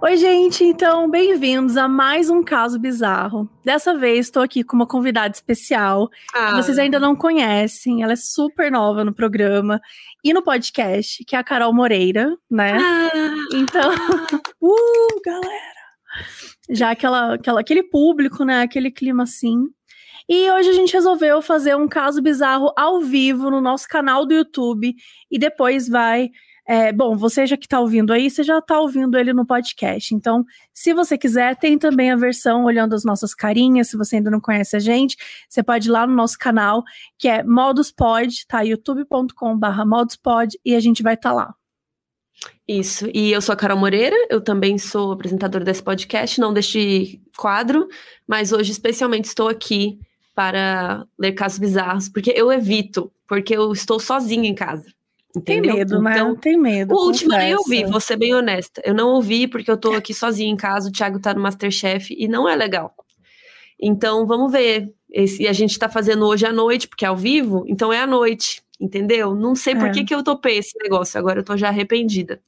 Oi, gente, então bem-vindos a mais um caso bizarro. Dessa vez estou aqui com uma convidada especial Ah, que vocês ainda não conhecem. Ela é super nova no programa e no podcast, que é a Carol Moreira, né? ah, Então, uh, galera! Já aquela, aquela, aquele público, né? Aquele clima assim. E hoje a gente resolveu fazer um caso bizarro ao vivo no nosso canal do YouTube e depois vai. É, bom, você já que tá ouvindo aí, você já tá ouvindo ele no podcast. Então, se você quiser, tem também a versão olhando as nossas carinhas. Se você ainda não conhece a gente, você pode ir lá no nosso canal, que é moduspod, tá? youtube.com/barra moduspod, e a gente vai estar lá. Isso. E eu sou a Carol Moreira, eu também sou apresentadora desse podcast, não deste quadro, mas hoje especialmente estou aqui para ler casos bizarros, porque eu evito, porque eu estou sozinha em casa. Tem medo, né? Então, Tem medo. o último eu nem ouvi, vou ser bem honesta. Eu não ouvi porque eu tô aqui sozinha em casa, o Thiago tá no Masterchef e não é legal. Então, vamos ver. Esse, e a gente tá fazendo hoje à noite, porque é ao vivo, então é à noite, entendeu? Não sei por É. que, que eu topei esse negócio, agora eu tô já arrependida.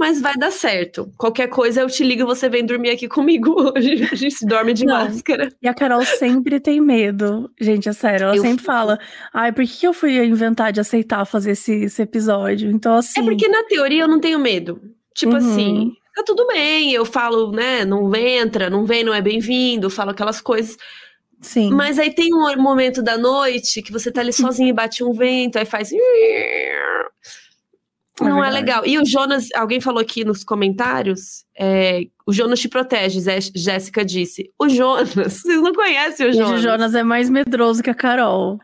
Mas vai dar certo. Qualquer coisa eu te ligo e você vem dormir aqui comigo hoje. A gente dorme de Não. máscara. E a Carol sempre tem medo. Gente, é sério, ela Eu sempre fico. fala: ai, por que que eu fui inventar de aceitar fazer esse, esse episódio? Então, assim. É porque na teoria eu não tenho medo. Tipo Uhum. assim, tá tudo bem, eu falo, né, não entra, não vem, não é bem-vindo, falo aquelas coisas. Sim. Mas aí tem um momento da noite que você tá ali sozinho e bate um vento, aí faz. Não é legal. E o Jonas, alguém falou aqui nos comentários, é, o Jonas te protege, Zé- Jéssica disse. O Jonas, vocês não conhecem o Jonas. o Jonas é mais medroso que a Carol.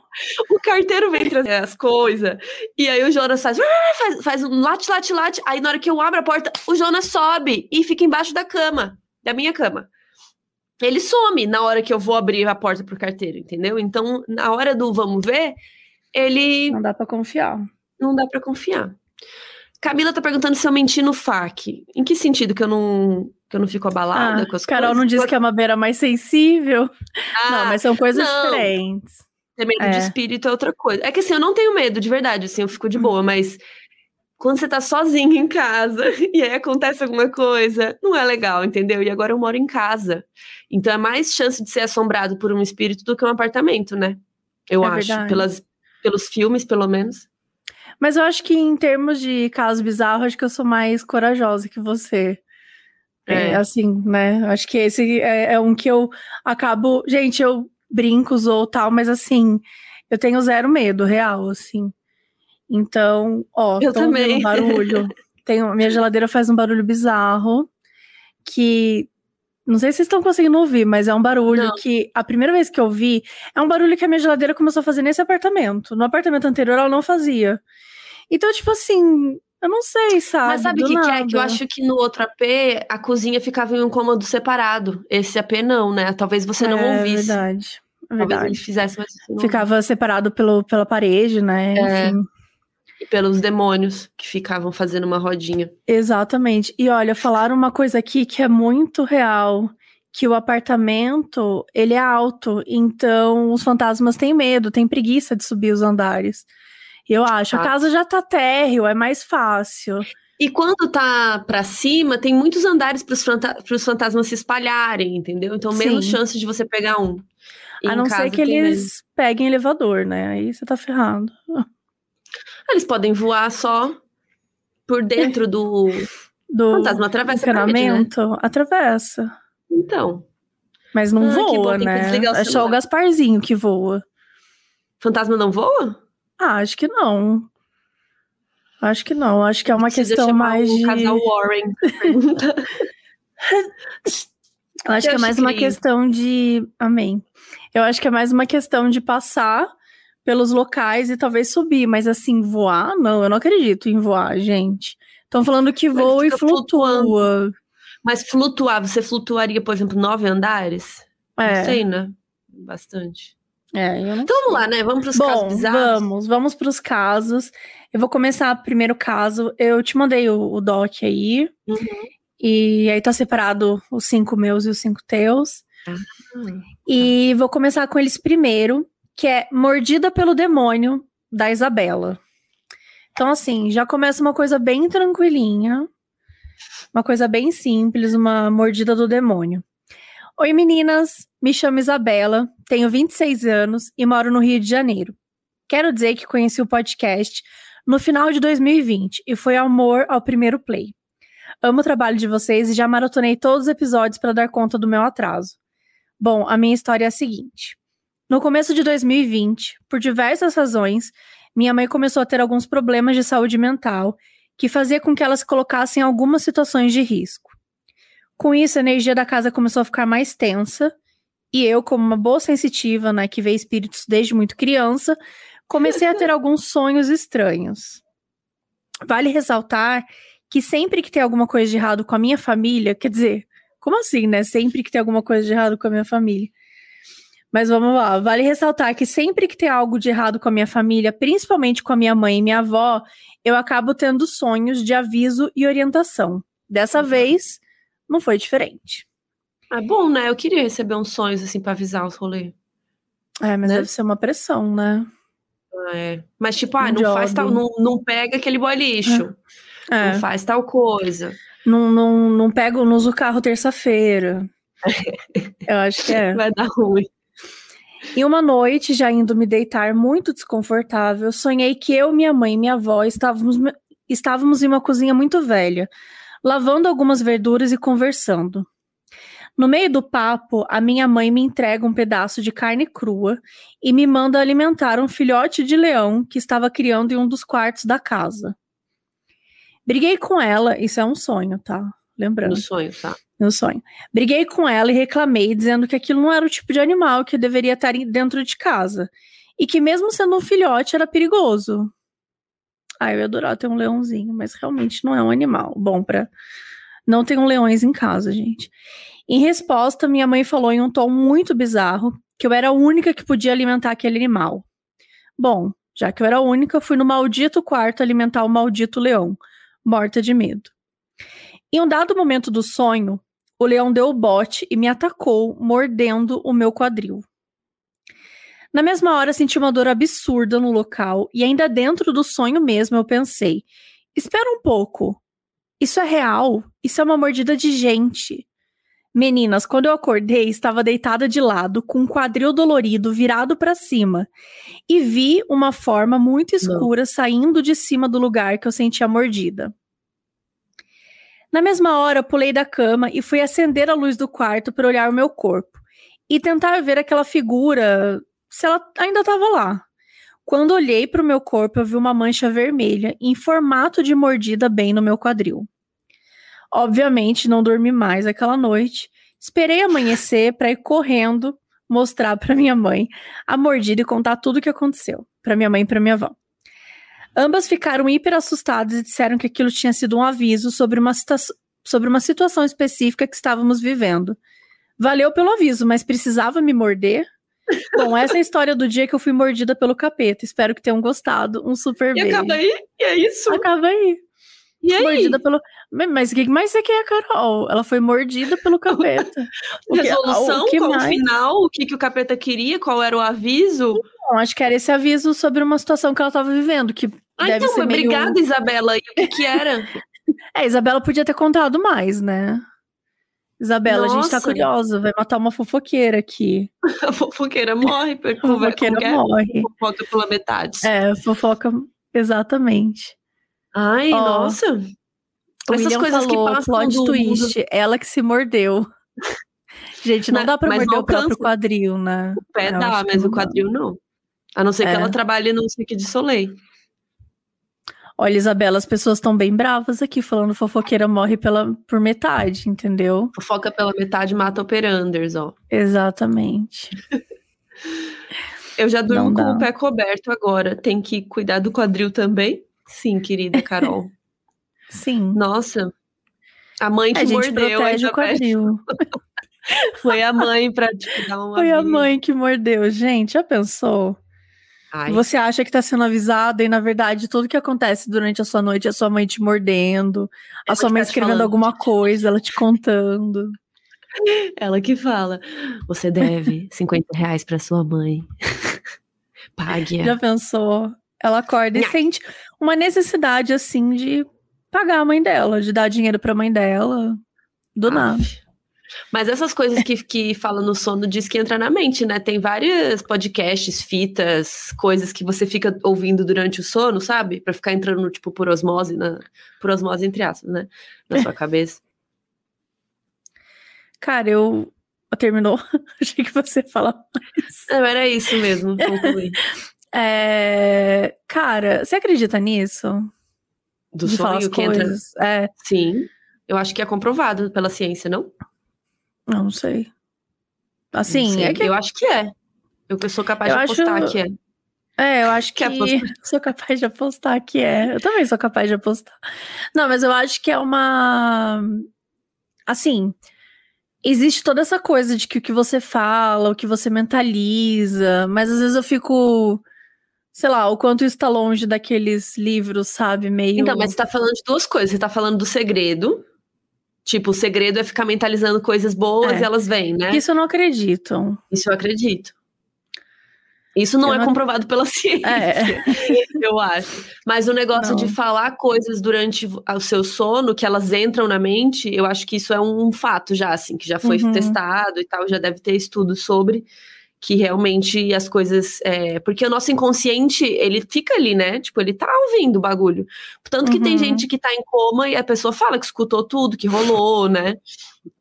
O carteiro vem trazer as coisas, e aí o Jonas faz, faz, faz um late, late, late. Aí na hora que eu abro a porta, o Jonas sobe e fica embaixo da cama, da minha cama. Ele some na hora que eu vou abrir a porta pro carteiro, entendeu? Então, na hora do vamos ver, ele Não dá pra confiar. não dá pra confiar. Camila tá perguntando se eu menti no FAQ. Em que sentido que eu não que eu não fico abalada Ah, com as Carol coisas? não disse que é uma beira mais sensível. Ah, não, mas são coisas não. diferentes. Ter medo de É. espírito é outra coisa. É que assim, eu não tenho medo, de verdade, assim, eu fico de boa, mas quando você tá sozinho em casa e aí acontece alguma coisa, não é legal, entendeu? E agora eu moro em casa. Então é mais chance de ser assombrado por um espírito do que um apartamento, né? Eu É acho, verdade. pelas, pelos filmes, pelo menos. Mas eu acho que em termos de casos bizarros, acho que eu sou mais corajosa que você. É, É. assim, né? Acho que esse é, é um que eu acabo. Gente, eu brinco, ou tal, mas assim, eu tenho zero medo, real, assim. Então, ó, Eu também. um barulho. Tenho, minha geladeira faz um barulho bizarro que. Não sei se vocês estão conseguindo ouvir, mas é um barulho Não. que a primeira vez que eu vi é um barulho que a minha geladeira começou a fazer nesse apartamento. No apartamento anterior ela não fazia. Então, tipo assim, eu não sei, sabe? Mas sabe o que, que é? Que eu acho que no outro AP a cozinha ficava em um cômodo separado. Esse AP não, né? Talvez você não é, ouvisse. verdade. É Talvez verdade. ele fizesse, mas não Ficava separado pelo, pela parede, né? É. Enfim. E pelos demônios que ficavam fazendo uma rodinha. Exatamente. E olha, falaram uma coisa aqui que é muito real, que o apartamento, ele é alto, então os fantasmas têm medo, têm preguiça de subir os andares. E eu acho, a Ah. casa já tá térreo, é mais fácil. E quando tá pra cima, tem muitos andares pros, fanta pros fantasmas se espalharem, entendeu? Então, menos Sim. chance de você pegar um. a não ser que eles peguem elevador, né? Aí você tá ferrado. Eles podem voar só por dentro do. Do fantasma atravessa a parede, né? atravessa. Então. Mas não Ah, que bom, voa, que né? o É só o. Gasparzinho que voa. Fantasma não voa? Ah, acho que não. Acho que não. Acho que é uma Precisa questão mais o de. casal Warren. Eu acho que é mais uma incrível. questão de. Amém. Eu acho que é mais uma questão de passar pelos locais e talvez subir, mas assim, voar? Não, eu não acredito em voar, gente. Estão falando que voa e fica flutuando. flutua. Mas flutuar, você flutuaria, por exemplo, nove andares? Não É, sei, né? Bastante. é, eu não Então vamos lá, né? Vamos para os casos bizarros. vamos, vamos para os casos. Eu vou começar o primeiro caso. Eu te mandei o, o doc aí. Uhum. E aí tá separado os cinco meus e os cinco teus. Hum. E vou começar com eles primeiro, que é Mordida pelo Demônio, da Isabela. Então, assim, já começa uma coisa bem tranquilinha. Uma coisa bem simples, uma mordida do demônio. Oi meninas, me chamo Isabela, tenho 26 anos e moro no Rio de Janeiro. Quero dizer que conheci o podcast no final de 2020 e foi amor ao primeiro play. Amo o trabalho de vocês e já maratonei todos os episódios para dar conta do meu atraso. Bom, a minha história é a seguinte. No começo de 2020, por diversas razões, minha mãe começou a ter alguns problemas de saúde mental que fazia com que ela se colocasse em algumas situações de risco. Com isso, a energia da casa começou a ficar mais tensa, e eu, como uma boa sensitiva, né, que vê espíritos desde muito criança, comecei a ter alguns sonhos estranhos. Vale ressaltar que sempre que tem alguma coisa de errado com a minha família, quer dizer, como assim, né? Sempre que tem alguma coisa de errado com a minha família. Mas vamos lá, vale ressaltar que sempre que tem algo de errado com a minha família, principalmente com a minha mãe e minha avó, eu acabo tendo sonhos de aviso e orientação. Dessa uhum. vez, não foi diferente. É bom, né? Eu queria receber uns sonhos assim para avisar os rolês. É, mas né? deve ser uma pressão, né? É. Mas tipo, ah, não faz tal, não, não pega aquele boy lixo. É. Não faz tal coisa. Não, não, não pega, não usa o carro terça-feira. Eu acho que é. Vai dar ruim. E uma noite, já indo me deitar muito desconfortável, sonhei que eu, minha mãe e minha avó estávamos, estávamos em uma cozinha muito velha, lavando algumas verduras e conversando. No meio do papo, a minha mãe me entrega um pedaço de carne crua e me manda alimentar um filhote de leão que estava criando em um dos quartos da casa. Briguei com ela, isso é um sonho, tá? Lembrando. No sonho, tá? No sonho. Briguei com ela e reclamei, dizendo que aquilo não era o tipo de animal que deveria estar dentro de casa. E que mesmo sendo um filhote, era perigoso. Ah, eu ia adorar ter um leãozinho, mas realmente não é um animal bom para. Não tenham leões em casa, gente. Em resposta, minha mãe falou em um tom muito bizarro que eu era a única que podia alimentar aquele animal. Bom, já que eu era a única, fui no maldito quarto alimentar o maldito leão, morta de medo. Em um dado momento do sonho, o leão deu o bote e me atacou, mordendo o meu quadril. Na mesma hora, senti uma dor absurda no local e, ainda dentro do sonho mesmo, eu pensei: espera um pouco. Isso é real? Isso é uma mordida de gente. Meninas, quando eu acordei, estava deitada de lado, com um quadril dolorido virado para cima, e vi uma forma muito escura Não. saindo de cima do lugar que eu sentia mordida. Na mesma hora, pulei da cama e fui acender a luz do quarto para olhar o meu corpo e tentar ver aquela figura, se ela ainda estava lá. Quando olhei para o meu corpo, eu vi uma mancha vermelha em formato de mordida bem no meu quadril. Obviamente, não dormi mais aquela noite. Esperei amanhecer para ir correndo mostrar para minha mãe a mordida e contar tudo o que aconteceu para minha mãe e para minha avó. Ambas ficaram hiper assustadas e disseram que aquilo tinha sido um aviso sobre uma, sobre uma situação específica que estávamos vivendo. Valeu pelo aviso, mas precisava me morder? Bom, essa é a história do dia que eu fui mordida pelo capeta. Espero que tenham gostado. Um super beijo. E acaba aí? E é isso? Acaba aí. E aí? Mordida pelo. Mas o que mais você quer, Carol? Ela foi mordida pelo capeta. O Resolução? Que, o que qual mais? o final? O que, que o capeta queria? Qual era o aviso? Não, acho que era esse aviso sobre uma situação que ela estava vivendo. Que ah, deve então, ser meio... obrigada, Isabela. E o que, era? é, Isabela podia ter contado mais, né? Isabela, Nossa. a gente tá curiosa, vai matar uma fofoqueira aqui. a fofoqueira morre, a fofoqueira é? morre. Fofoca pela metade. É, fofoca, exatamente. Ai, oh, nossa. Essas coisas falou, que passam plot twist, mundo. ela que se mordeu. Gente, não, não dá pra morder não o próprio quadril, né? O pé Eu dá, mas o quadril não. não. A não ser é. que ela trabalhe no Cirque de Soleil. Olha, Isabela, as pessoas estão bem bravas aqui, falando fofoqueira morre pela, por metade, entendeu? Fofoca pela metade mata operanders, ó. Exatamente. Eu já durmo com o pé coberto agora. Tem que cuidar do quadril também? Sim, querida Carol. Sim. Nossa. A mãe que a gente mordeu protege o quadril. Foi a mãe pra tipo, dar uma. Foi a mãe que mordeu. Gente, já pensou? Ai. Você acha que tá sendo avisada e, na verdade, tudo que acontece durante a sua noite é a sua mãe te mordendo, a sua mãe tá escrevendo alguma coisa, ela te contando. Ela que fala: Você deve 50 reais pra sua mãe. Pague. -a. Já pensou? Ela acorda e sente uma necessidade, assim, de pagar a mãe dela, de dar dinheiro pra mãe dela. Do nada. Mas essas coisas que, que fala no sono diz que entra na mente, né? Tem vários podcasts, fitas, coisas que você fica ouvindo durante o sono, sabe? Pra ficar entrando, tipo, por osmose, na, por osmose entre aspas, né? Na sua cabeça. Cara, eu. Terminou? Achei que você fala mais. Não, era isso mesmo. É, cara, você acredita nisso? Do De falar sonho que entra. coisas? É, Sim. Eu acho que é comprovado pela ciência, não? Não, não sei. Não Assim, sei. é que Eu acho que é. Eu sou capaz Eu de acho- apostar que é. É, eu acho que sou capaz de apostar que é. Eu também sou capaz de apostar. Não, mas eu acho que é uma assim, existe toda essa coisa de que o que você fala, o que você mentaliza, mas às vezes eu fico, sei lá, o quanto isso tá longe daqueles livros, sabe, meio Então, mas você tá falando de duas coisas. Você tá falando do segredo. Tipo, o segredo é ficar mentalizando coisas boas É. e elas vêm, né? isso eu não acredito. Isso eu acredito. Isso não Eu é não- comprovado pela ciência, É. eu acho. Mas o negócio Não. de falar coisas durante o seu sono, que elas entram na mente, eu acho que isso é um fato já, assim, que já foi Uhum. testado e tal, já deve ter estudo sobre que realmente as coisas. é, porque o nosso inconsciente, ele fica ali, né? Tipo, ele tá ouvindo o bagulho. Tanto que tem Uhum. gente que tá em coma e a pessoa fala que escutou tudo, que rolou, né?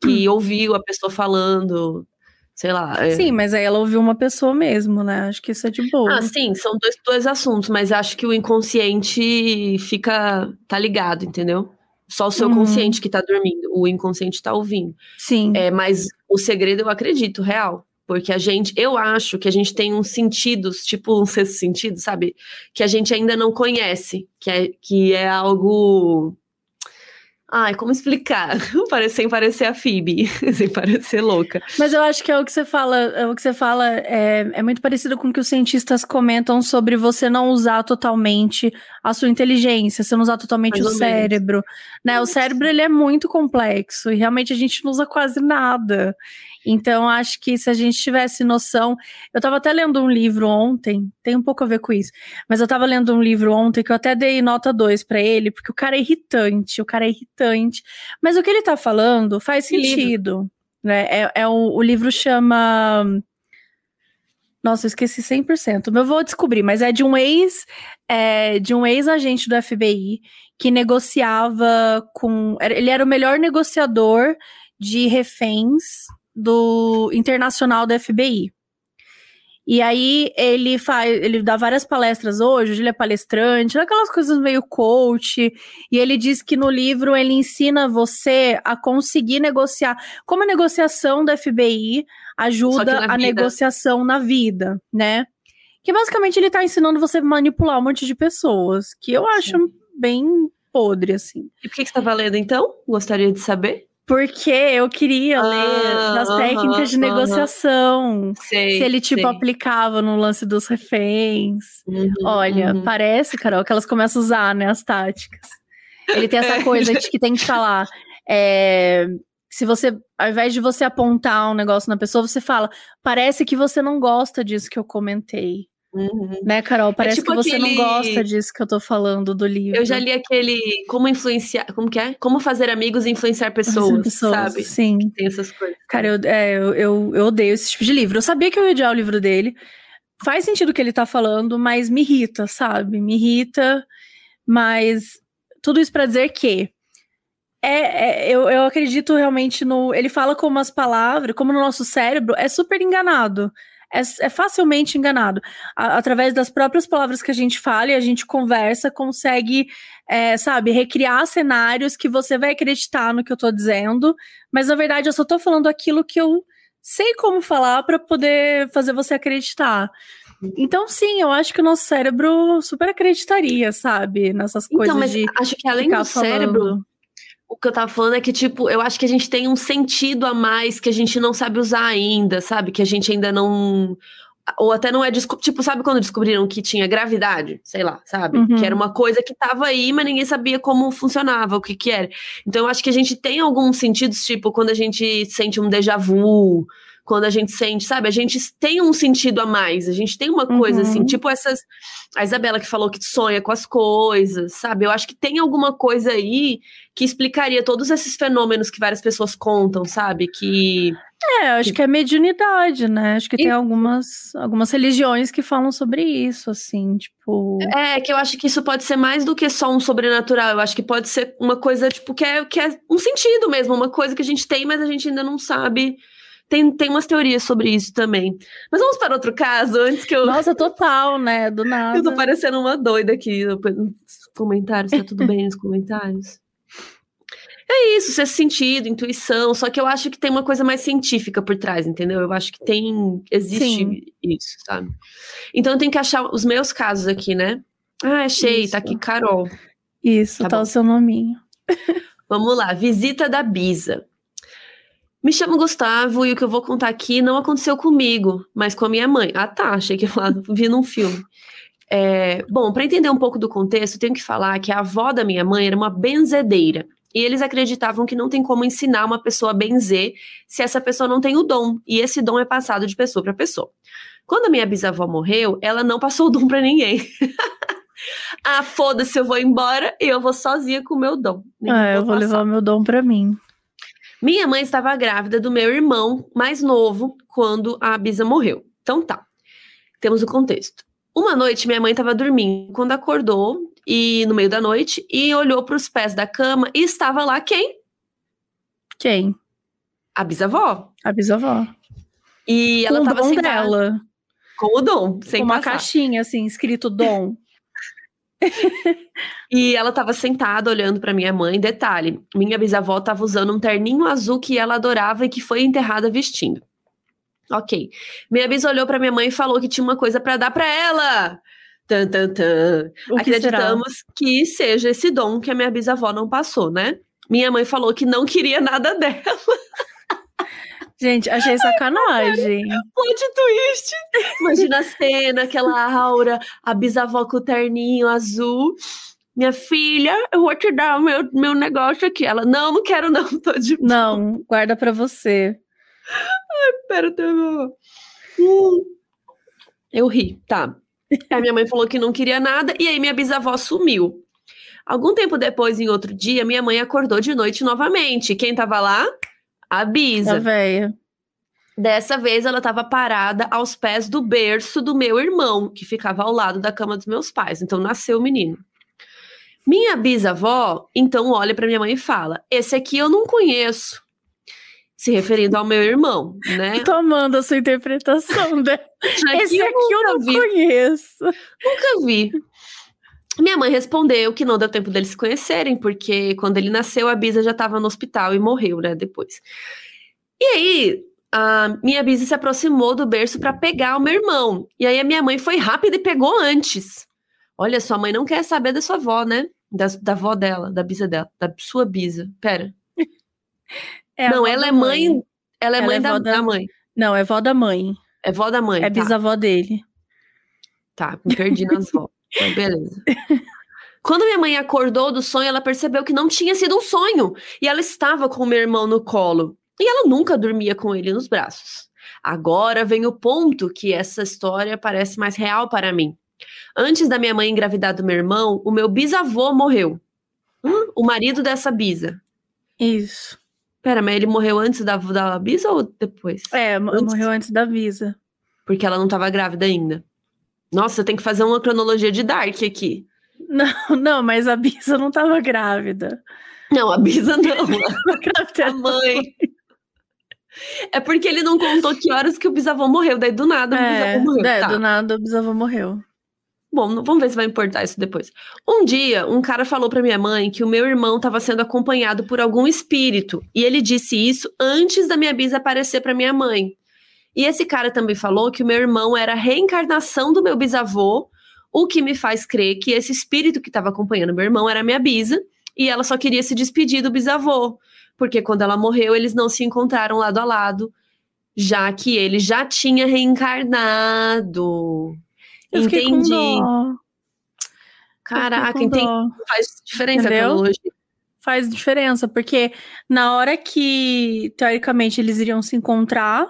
Que ouviu a pessoa falando, sei lá. é. Sim, mas aí ela ouviu uma pessoa mesmo, né? Acho que isso é de boa. Ah, sim, são dois, dois assuntos, mas acho que o inconsciente fica. tá ligado, entendeu? Só o seu Uhum. consciente que tá dormindo, o inconsciente tá ouvindo. Sim. É, mas o segredo eu acredito, real. Porque a gente, eu acho que a gente tem uns sentidos, tipo um sexto sentido, sabe? Que a gente ainda não conhece, que é, que é algo. Ai, como explicar? Sem parecer a Phoebe, sem parecer louca. Mas eu acho que é o que você fala, é o que você fala é, é muito parecido com o que os cientistas comentam sobre você não usar totalmente a sua inteligência, você não usar totalmente Mais o menos. cérebro, né? O cérebro ele é muito complexo e realmente a gente não usa quase nada. Então acho que se a gente tivesse noção, eu tava até lendo um livro ontem, tem um pouco a ver com isso, mas eu tava lendo um livro ontem que eu até dei nota 2 pra ele, porque o cara é irritante, o cara é irritante, mas o que ele tá falando faz Que livro? sentido né? É, é o, o livro chama. Nossa, eu esqueci 100%. Mas eu vou descobrir, mas é de um ex, é, de um ex-agente do FBI que negociava com. Ele era o melhor negociador de reféns do internacional do FBI. E aí ele faz, ele dá várias palestras hoje, hoje ele é palestrante, aquelas coisas meio coach, e ele diz que no livro ele ensina você a conseguir negociar, como a negociação da FBI ajuda a vida. negociação na vida, né? Que basicamente ele tá ensinando você a manipular um monte de pessoas, que eu acho bem podre, assim. E por que, que você tá valendo então? Gostaria de saber. Porque eu queria ler Ah, das técnicas de negociação. Sei. Se ele, tipo, sei. aplicava no lance dos reféns. Uhum, Olha, uhum. parece, Carol, que elas começam a usar, né, as táticas. Ele tem essa É. coisa de que tem que falar. é, se você, ao invés de você apontar um negócio na pessoa, você fala, parece que você não gosta disso que eu comentei. Uhum. Né, Carol? Parece tipo que você aquele- não gosta disso que eu tô falando do livro. Eu já li aquele Como influenciar. Como que é? Como fazer amigos e influenciar pessoas, sabe? Sim. Tem essas coisas. Cara, eu, é, eu, eu, eu odeio esse tipo de livro. Eu sabia que eu ia odiar o livro dele. Faz sentido o que ele tá falando, mas me irrita, sabe? Me irrita. Mas tudo isso pra dizer que é, é- eu, eu acredito realmente no. Ele fala como as palavras, como no nosso cérebro, é super enganado. É, é facilmente enganado. A- através das próprias palavras que a gente fala e a gente conversa, consegue, é, sabe, recriar cenários que você vai acreditar no que eu tô dizendo, mas na verdade eu só tô falando aquilo que eu sei como falar pra poder fazer você acreditar. Então, sim, eu acho que o nosso cérebro super acreditaria, sabe? Nessas coisas Então, mas de acho que além do cérebro, falando. O que eu tava falando é que, tipo, eu acho que a gente tem um sentido a mais que a gente não sabe usar ainda, sabe? Que a gente ainda não. Ou até não é. Tipo, sabe quando descobriram que tinha gravidade? Sei lá, sabe? Uhum. Que era uma coisa que tava aí, mas ninguém sabia como funcionava, o que que era. Então, eu acho que a gente tem alguns sentidos, tipo, quando a gente sente um déjà vu, quando a gente sente, sabe? A gente tem um sentido a mais, a gente tem uma coisa assim, Uhum. tipo essas. A Isabela que falou que sonha com as coisas, sabe? Eu acho que tem alguma coisa aí que explicaria todos esses fenômenos que várias pessoas contam, sabe? Que. É, eu acho que é mediunidade, né? Acho que tem Isso. algumas, algumas religiões que falam sobre isso, assim, tipo. É, que eu acho que isso pode ser mais do que só um sobrenatural. Eu acho que pode ser uma coisa, tipo, que é, que é um sentido mesmo, uma coisa que a gente tem, mas a gente ainda não sabe. Tem, tem umas teorias sobre isso também. Mas vamos para outro caso, antes que eu. Nossa, total, né? Do nada. Eu tô parecendo uma doida aqui no- nos comentários, tá tudo bem nos comentários? É isso, sexto sentido, intuição, só que eu acho que tem uma coisa mais científica por trás, entendeu? Eu acho que tem, existe Sim. isso, sabe? Então eu tenho que achar os meus casos aqui, né? Ah, achei, Isso. tá aqui, Carol. Isso, Tá tá, o seu nominho. Vamos lá, visita da Bisa. Me chamo Gustavo e o que eu vou contar aqui não aconteceu comigo, mas com a minha mãe. Ah, tá, achei que lá vi num filme. É, bom, para entender um pouco do contexto, tenho que falar que a avó da minha mãe era uma benzedeira. E eles acreditavam que não tem como ensinar uma pessoa a benzer se essa pessoa não tem o dom. E esse dom é passado de pessoa para pessoa. Quando a minha bisavó morreu, ela não passou o dom para ninguém. ah, foda-se, eu vou embora e eu vou sozinha com o meu dom. Ah, eu vou passar. levar o meu dom pra mim. Minha mãe estava grávida do meu irmão mais novo quando a Bisa morreu. Então tá. Temos o contexto. Uma noite minha mãe estava dormindo quando acordou e no meio da noite e olhou para os pés da cama e estava lá quem? Quem? A bisavó. A bisavó. E Com ela estava sentada dela. com o dom, sem Com uma passar. caixinha, assim, escrito dom. E ela estava sentada olhando para minha mãe. Detalhe: minha bisavó estava usando um terninho azul que ela adorava e que foi enterrada vestindo. Ok. Minha bisa olhou para minha mãe e falou que tinha uma coisa para dar para ela. Tan, tan, tan. O que será? Acreditamos que seja esse dom que a minha bisavó não passou, né? Minha mãe falou que não queria nada dela. Gente, achei sacanagem. Plot twist. Imagina a cena, aquela aura, a bisavó com o terninho azul. Minha filha, eu vou te dar o meu, meu negócio aqui. Ela, não, não quero não, tô de boa. Não, guarda pra você. Espera ter meu... Hum. Eu ri, tá. Aí minha mãe falou que não queria nada e aí minha bisavó sumiu. Algum tempo depois, em outro dia, minha mãe acordou de noite novamente. Quem tava lá? A A Bisa. véia. Dessa vez ela estava parada aos pés do berço do meu irmão, que ficava ao lado da cama dos meus pais. Então nasceu o menino. Minha bisavó, então, olha para minha mãe e fala: Esse aqui eu não conheço. Se referindo ao meu irmão, né? Eu tô amando a sua interpretação dela. Esse aqui eu nunca não vi. conheço. Nunca vi. Minha mãe respondeu que não deu tempo deles se conhecerem, porque quando ele nasceu, a Bisa já estava no hospital e morreu, né, depois. E aí, a minha Bisa se aproximou do berço para pegar o meu irmão. E aí a minha mãe foi rápida e pegou antes. Olha, sua mãe não quer saber da sua avó, né? Da, da avó dela, da bisa dela, da sua bisa. Pera. É não, ela é mãe. Ela é Ela mãe é da, da- da mãe. Não, é vó da mãe. É vó da mãe. É tá. bisavó dele. Tá, me perdi nas vó. Mas beleza. Quando minha mãe acordou do sonho, ela percebeu que não tinha sido um sonho. E ela estava com o meu irmão no colo. E ela nunca dormia com ele nos braços. Agora vem o ponto que essa história parece mais real para mim. Antes da minha mãe engravidar do meu irmão, o meu bisavô morreu. Hum, o marido dessa bisa. Isso. Pera, mas ele morreu antes da, da bisa ou depois? É, Antes. morreu antes da Visa. Porque ela não estava grávida ainda. Nossa, tem que fazer uma cronologia de Dark aqui. Não, não, mas a Bisa não tava grávida. Não, a bisa não. A mãe. É porque ele não contou que horas que o bisavô morreu, daí do nada o É, bisavô morreu. é, Tá. do nada o bisavô morreu. Bom, vamos ver se vai importar isso depois. Um dia, um cara falou pra minha mãe que o meu irmão estava sendo acompanhado por algum espírito, e ele disse isso antes da minha bisa aparecer pra minha mãe. E esse cara também falou que o meu irmão era a reencarnação do meu bisavô, o que me faz crer que esse espírito que estava acompanhando meu irmão era a minha bisa, e ela só queria se despedir do bisavô, porque quando ela morreu, eles não se encontraram lado a lado, já que ele já tinha reencarnado. Eu Entendi. Caraca, entendi. Faz diferença a Entendeu? cronologia. Faz diferença, porque na hora que, teoricamente, eles iriam se encontrar,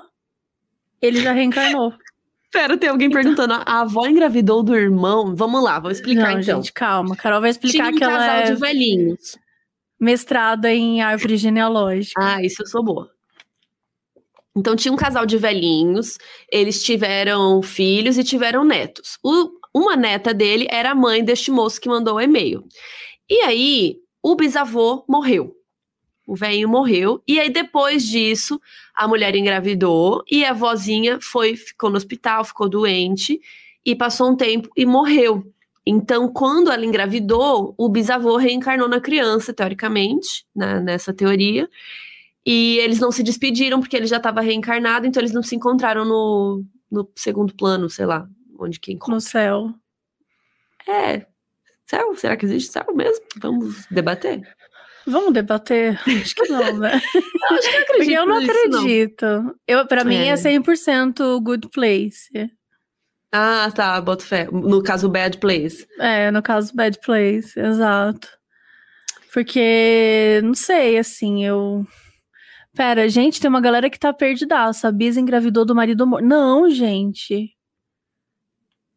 ele já reencarnou. Pera, tem alguém perguntando, a avó engravidou do irmão? Vamos lá, vou explicar Não, então. gente, calma. Carol vai explicar Tinha um que ela casal é de velhinhos. mestrada em árvore genealógica. Ah, isso eu sou boa. Então tinha um casal de velhinhos, eles tiveram filhos e tiveram netos. O- uma neta dele era a mãe deste moço que mandou o e-mail. E aí, o bisavô morreu. O velhinho morreu. E aí, depois disso, a mulher engravidou e a vozinha foi, ficou no hospital, ficou doente e passou um tempo e morreu. Então, quando ela engravidou, o bisavô reencarnou na criança, teoricamente, né, nessa teoria. E eles não se despediram porque ele já estava reencarnado, então eles não se encontraram no, no segundo plano, sei lá, onde que encontra. No céu. É. Céu? Será que existe céu mesmo? Vamos debater? Vamos debater? Acho que não, né? Eu acho que eu Porque eu não nisso, acredito. Eu, pra mim É. é 100% good place. Ah, tá, boto fé. No caso, Bad Place. É, no caso, bad place, exato. Porque, não sei, assim, eu. Pera, gente, tem uma galera que tá perdidaça. A Bisa engravidou do marido morto. Não, gente.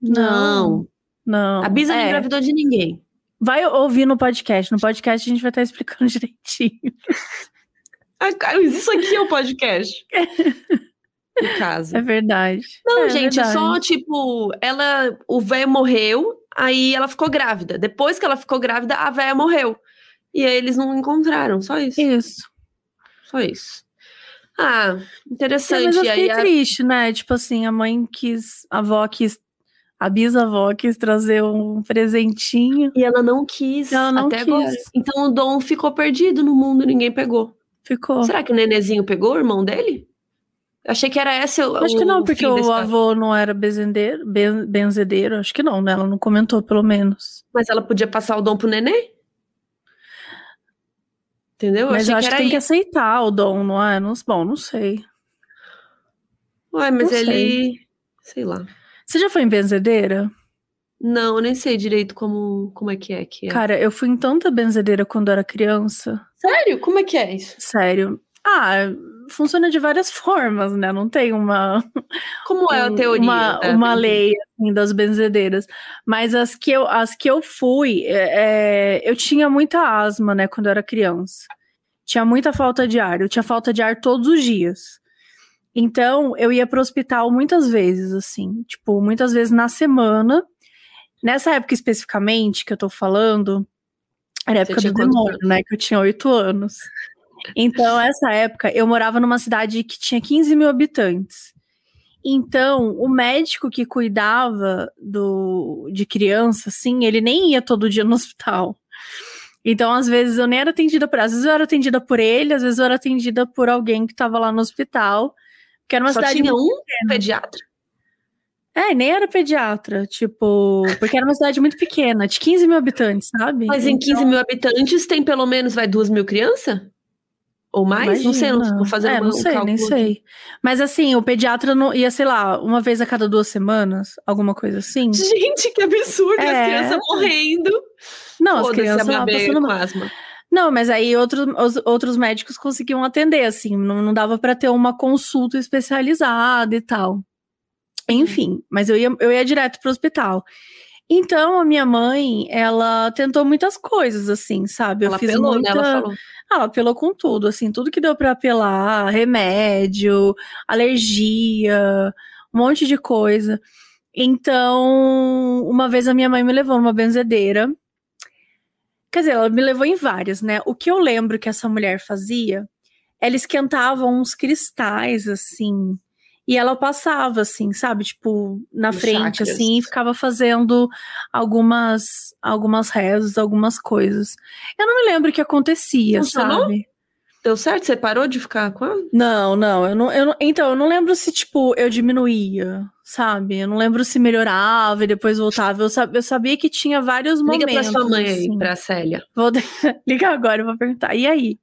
Não. Não. A Bisa não É, engravidou de ninguém. Vai ouvir no podcast. No podcast a gente vai estar explicando direitinho. Ah, cara, mas isso aqui é o podcast. No caso. É verdade. Não, É gente, verdade. só tipo, ela, o velho morreu, aí ela ficou grávida. Depois que ela ficou grávida, a velha morreu. E aí eles não encontraram, só isso. Isso. Só isso. Ah, É, interessante. mas eu fiquei aí a- triste, né? Tipo assim, a mãe quis, a avó quis, a bisavó quis trazer um presentinho. E ela não quis Ela não até quis. agora. Então o Dom ficou perdido no mundo, ninguém pegou. Ficou. Será que o nenezinho pegou o irmão dele? Achei que era esse o Acho que não, porque o história. avô não era benzedeiro, ben, benzedeiro. Acho que não, né? Ela não comentou, pelo menos. Mas ela podia passar o dom pro nenê? Entendeu? mas achei eu acho que que, tem que aceitar o dom, não é? Bom, não sei. Ué, mas não ele. sei. Sei lá. Você já foi em benzedeira? Não, eu nem sei direito como, como é que é que é. Cara, eu fui em tanta benzedeira quando era criança. Sério? Como é que é isso? Sério. Ah, funciona de várias formas, né? Não tem uma. Como é a teoria? Uma, da uma lei assim, das benzedeiras. Mas as que eu, as que eu fui, é, é, eu tinha muita asma, né, quando eu era criança. Tinha muita falta de ar. Eu tinha falta de ar todos os dias. Então, eu ia pro hospital muitas vezes, assim, tipo, muitas vezes na semana. Nessa época especificamente que eu tô falando, era a época do demônio, né? Que eu tinha oito anos. Então, essa época, eu morava numa cidade que tinha 15 mil habitantes. Então, o médico que cuidava do, de criança, assim, ele nem ia todo dia no hospital. Então, às vezes, eu nem era atendida por... Às vezes eu era atendida por ele, às vezes eu era atendida por alguém que estava lá no hospital. Que era uma Só cidade tinha um pediatra? é, nem era pediatra, tipo, porque era uma cidade muito pequena, de 15 mil habitantes, sabe? Mas em 15 Então, mil habitantes tem pelo menos, vai, duas mil crianças? Ou mais? não sei, não imagina. tô fazendo é, não um sei, cálculo nem sei. Mas assim, o pediatra não ia, sei lá, uma vez a cada duas semanas, alguma coisa assim. Gente, que absurdo! É. As crianças morrendo. Não, as crianças lá passando mal. asma. Não, mas aí outro, os, outros médicos conseguiam atender, assim, não, não dava pra ter uma consulta especializada e tal. Enfim, mas eu ia, eu ia direto pro hospital. Então, a minha mãe, ela tentou muitas coisas, assim, sabe? Eu Ela fiz apelou, muita... né? Ela falou. Ah, Ela apelou com tudo, assim, tudo que deu pra apelar, remédio, alergia, um monte de coisa. Então, uma vez a minha mãe me levou numa benzedeira. Quer dizer, ela me levou em várias, né? O que eu lembro que essa mulher fazia, ela esquentava uns cristais, assim, e ela passava, assim, sabe? Tipo, na Nos frente, chakras. assim, e ficava fazendo algumas, algumas rezas, algumas coisas. Eu não me lembro o que acontecia, Funcionou? sabe? Deu certo? Você parou de ficar com ela? Não, não, eu não, eu não- Então, eu não lembro se, tipo, eu diminuía, sabe? Eu não lembro se melhorava e depois voltava. Eu, sab- eu sabia que tinha vários Liga momentos. pra sua mãe aí, assim. pra Célia. Vou ligar agora, eu vou perguntar. E aí?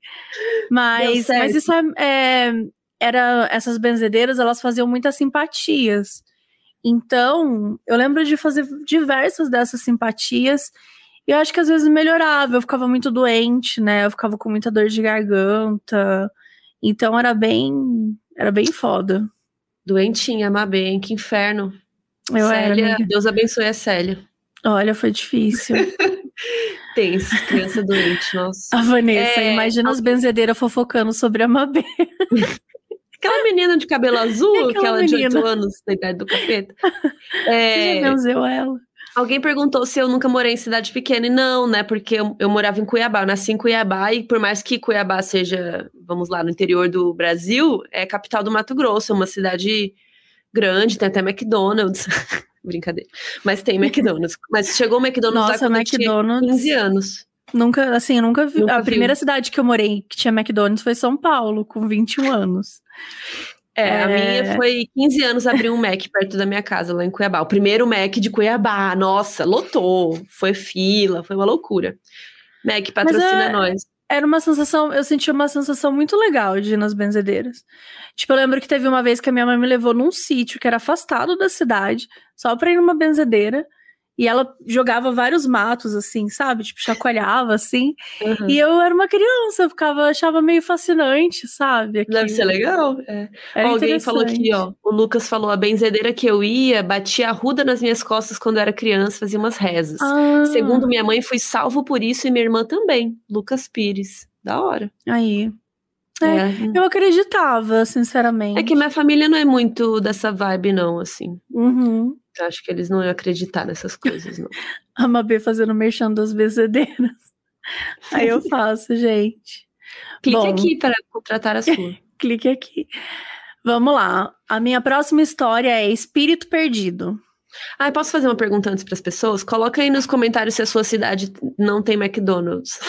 Mas, mas isso é, é- era essas benzedeiras, elas faziam muitas simpatias. Então, eu lembro de fazer diversas dessas simpatias. E eu acho que às vezes melhorava. Eu ficava muito doente, né? Eu ficava com muita dor de garganta. Então era bem, era bem foda. Doentinha, Mabê, hein? Que inferno. Eu era, Célia, amiga. Deus abençoe a Célia. Olha, foi difícil. Tem criança doente, nossa. A Vanessa, É, imagina as benzedeiras fofocando sobre a Mabê. Aquela menina de cabelo azul, Aquela aquela de 8 menina. anos, da idade do capeta. Você É, já benzeu ela? Alguém perguntou se eu nunca morei em cidade pequena. E não, né? Porque eu, eu morava em Cuiabá. Eu nasci em Cuiabá e por mais que Cuiabá seja, vamos lá, no interior do Brasil, é capital do Mato Grosso. É uma cidade grande, tem até McDonald's. Brincadeira. Mas tem McDonald's. Mas chegou o McDonald's lá Nossa, tinha McDonald's. 15 anos. Nunca, assim, eu nunca vi. Nunca a viu. primeira cidade que eu morei que tinha McDonald's foi São Paulo, com 21 anos. É, a É. minha foi 15 anos abrir um Mac perto da minha casa, lá em Cuiabá. O primeiro Mac de Cuiabá. Nossa, lotou. Foi fila, foi uma loucura. Mac patrocina é- nós. Era uma sensação, eu senti uma sensação muito legal de ir nas benzedeiras. Tipo, eu lembro que teve uma vez que a minha mãe me levou num sítio que era afastado da cidade, só pra ir numa benzedeira. E ela jogava vários matos, assim, sabe? Tipo, chacoalhava, assim. Uhum. E eu era uma criança, eu ficava, achava meio fascinante, sabe? Deve aquilo. ser legal. É. Alguém falou aqui, ó. O Lucas falou: a benzedeira que eu ia, batia arruda nas minhas costas quando eu era criança, fazia umas rezas. Ah, Segundo minha mãe, fui salvo por isso e minha irmã também. Lucas Pires. Da hora. Aí. É, É. Eu acreditava, sinceramente. É que minha família não é muito dessa vibe, não, assim. Uhum. Eu acho que eles não iam acreditar nessas coisas, não. A Mabê fazendo merchan das benzedeiras. Aí eu faço, gente. Clique Bom. aqui para contratar a sua. Clique aqui. Vamos lá. A minha próxima história é Espírito Perdido. Ah, posso fazer uma pergunta antes para as pessoas? Coloca aí nos comentários se a sua cidade não tem McDonald's.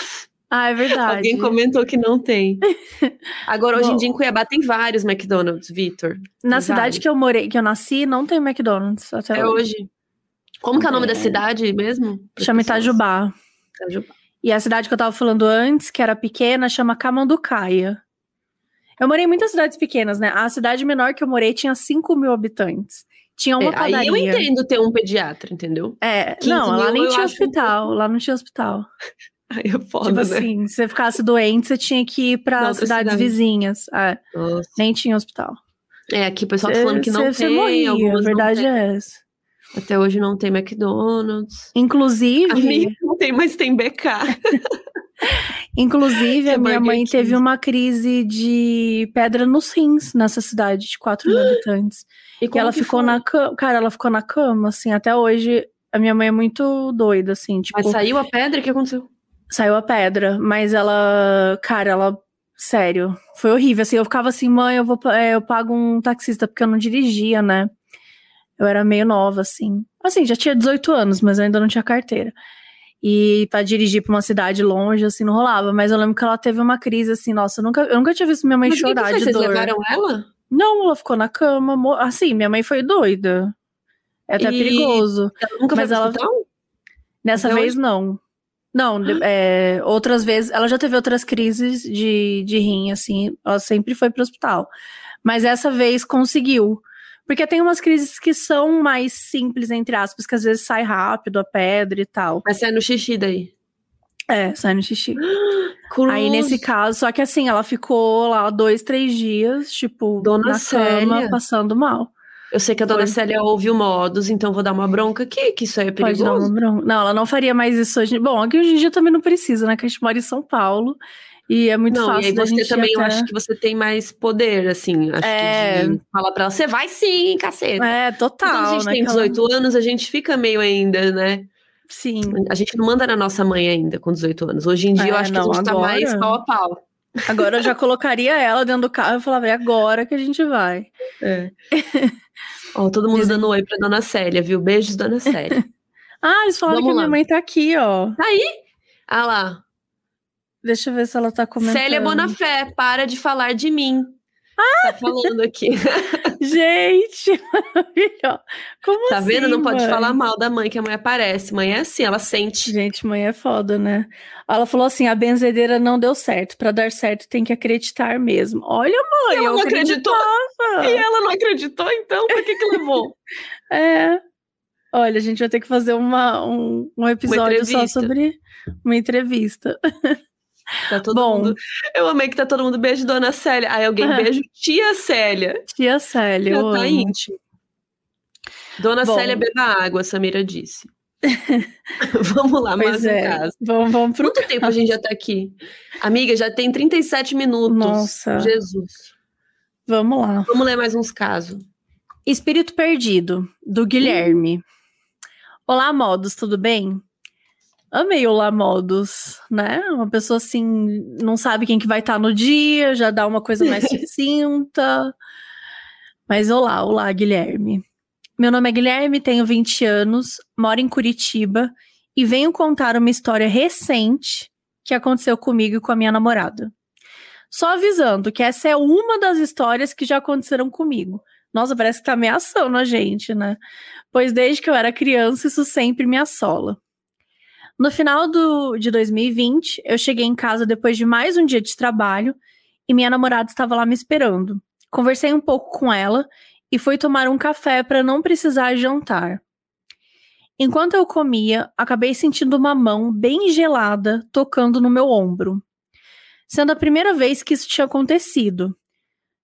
Ah, é verdade. Alguém comentou que não tem. Agora, hoje em dia, em Cuiabá tem vários McDonald's, Vitor. Na Tem cidade vários. que eu morei, que eu nasci, não tem McDonald's até É hoje. hoje. Como que é o nome da É. cidade mesmo? Chama. Itajubá. Itajubá. E a cidade que eu tava falando antes, que era pequena, chama Camanducaia. Eu morei em muitas cidades pequenas, né? A cidade menor que eu morei tinha 5 mil habitantes. Tinha uma É, aí padaria. eu entendo ter um pediatra, entendeu? É, 15 não, lá nem tinha acho um hospital. Lá não tinha hospital. Aí é foda, tipo né? assim, se você ficasse doente, você tinha que ir outra cidades cidade. vizinhas. É, nem tinha hospital. É, aqui o pessoal tá falando que não você tem. morria, a verdade tem. é essa. Até hoje não tem McDonald's. Inclusive, A minha não tem, mas tem BK. inclusive É a minha mãe teve uma crise de pedra nos rins nessa cidade de 4 mil habitantes. E E ela ficou foi? na cama. Cara, ela ficou na cama, assim, até hoje. A minha mãe é muito doida, assim, tipo, Mas saiu a pedra? O que aconteceu? Saiu a pedra, mas ela, cara, ela, sério, foi horrível, assim, eu ficava assim, mãe, eu vou, é, eu pago um taxista, porque eu não dirigia, né, eu era meio nova, assim, assim, já tinha 18 anos, mas eu ainda não tinha carteira, e pra dirigir pra uma cidade longe, assim, não rolava, mas eu lembro que ela teve uma crise, assim, nossa, eu nunca, eu nunca tinha visto minha mãe Mas o que que chorar de Vocês dor. levaram ela? Não, ela ficou na cama, assim, minha mãe foi doida, é até E- perigoso. Ela nunca Mas ela- hospital? Nessa Até vez, não. Não, de- é, outras vezes. Ela já teve outras crises de, de rim, assim. Ela sempre foi pro hospital. Mas essa vez conseguiu. Porque tem umas crises que são mais simples, entre aspas, que às vezes sai rápido a pedra e tal. Mas sai no xixi daí. É, sai no xixi. Cruz. Aí nesse caso, só que assim, ela ficou lá dois, três dias, tipo, Dona na Célia. cama, passando mal. Eu sei que a dona Foi. Célia ouve o modos, então vou dar uma bronca aqui, que isso aí é Pode dar perigoso. uma bronca. Não, ela não faria mais isso hoje. Bom, aqui hoje em dia também não precisa, né? Que a gente mora em São Paulo. E é muito Não, fácil e aí você também, eu até- acho que você tem mais poder, assim. Acho É. que de falar pra ela, você vai sim, caceta. É, Quando total. a gente né? tem Aquela- 18 anos, a gente fica meio ainda, né? Sim. A gente não manda na nossa mãe ainda com 18 anos. Hoje em dia, eu É, acho que não, a gente tá agora- mais pau a pau. Agora eu já colocaria ela dentro do carro e falava, é agora que a gente vai. É. Ó, todo mundo Dizem- dando oi pra dona Célia, viu? Beijos, dona Célia. Ah, eles falaram Vamos que a minha lá. mãe tá aqui, ó. Tá aí? Ah lá. Deixa eu ver se ela tá comentando. Célia Bonafé, para de falar de mim. Tá falando aqui. Gente, maravilhosa. Como Tá vendo? Não assim, pode mãe? falar mal da mãe, que a mãe aparece. Mãe é assim, ela sente. Gente, mãe é foda, né? Ela falou assim: a benzedeira não deu certo. Pra dar certo, tem que acreditar mesmo. Olha, mãe, ela eu não acreditou. acreditava. E ela não acreditou, então? Por que que levou? É. Olha, a gente vai ter que fazer uma, um, um episódio só entrevista. sobre uma entrevista. Tá todo Bom. mundo. Eu amei que tá todo mundo beijo Dona Célia. Aí alguém beijo Tia Célia. Tia Célia, Já tá íntimo. Dona Bom. Célia beba água, Samira disse. Vamos lá, mais Pois um é. caso. Vamos, vamos pro Quanto tempo a gente já tá aqui? Amiga, já tem 37 minutos. Nossa. Jesus. Vamos lá. Vamos ler mais uns casos. Espírito Perdido, do Guilherme. Olá, modos, tudo bem? Amei Olá, modos, né? Uma pessoa assim, não sabe quem que vai estar no dia, já dá uma coisa mais sucinta. Mas olá, olá, Guilherme. Meu nome é Guilherme, tenho 20 anos, moro em Curitiba e venho contar uma história recente que aconteceu comigo e com a minha namorada. Só avisando que essa é uma das histórias que já aconteceram comigo. Nossa, parece que tá ameaçando a gente, né? Pois desde que eu era criança, isso sempre me assola. No final do, de 2020, eu cheguei em casa depois de mais um dia de trabalho e minha namorada estava lá me esperando. Conversei um pouco com ela e fui tomar um café para não precisar jantar. Enquanto eu comia, acabei sentindo uma mão bem gelada tocando no meu ombro. Sendo a primeira vez que isso tinha acontecido.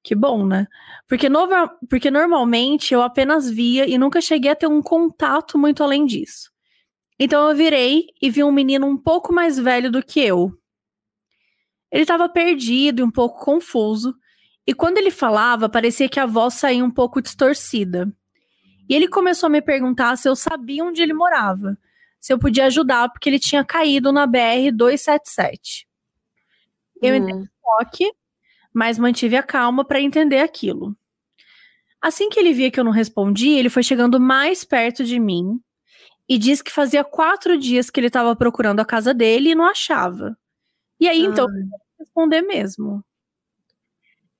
Que bom, né? Porque, nova- porque normalmente eu apenas via e nunca cheguei a ter um contato muito além disso. Então eu virei e vi um menino um pouco mais velho do que eu. Ele estava perdido e um pouco confuso, e quando ele falava, parecia que a voz saía um pouco distorcida. E ele começou a me perguntar se eu sabia onde ele morava, se eu podia ajudar, porque ele tinha caído na BR 277. Eu entrei Hum. choque, mas mantive a calma para entender aquilo. Assim que ele via que eu não respondia, ele foi chegando mais perto de mim e disse que fazia quatro dias que ele estava procurando a casa dele e não achava. E aí, então, tive que responder mesmo.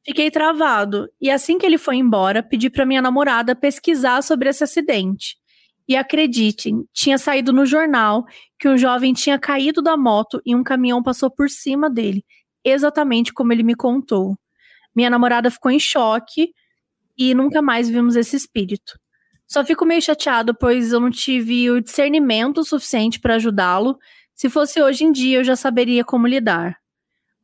Fiquei travado e assim que ele foi embora, pedi para minha namorada pesquisar sobre esse acidente. E acreditem, tinha saído no jornal que um jovem tinha caído da moto e um caminhão passou por cima dele exatamente como ele me contou. Minha namorada ficou em choque e nunca mais vimos esse espírito. Só fico meio chateado, pois eu não tive o discernimento suficiente para ajudá-lo. Se fosse hoje em dia, eu já saberia como lidar.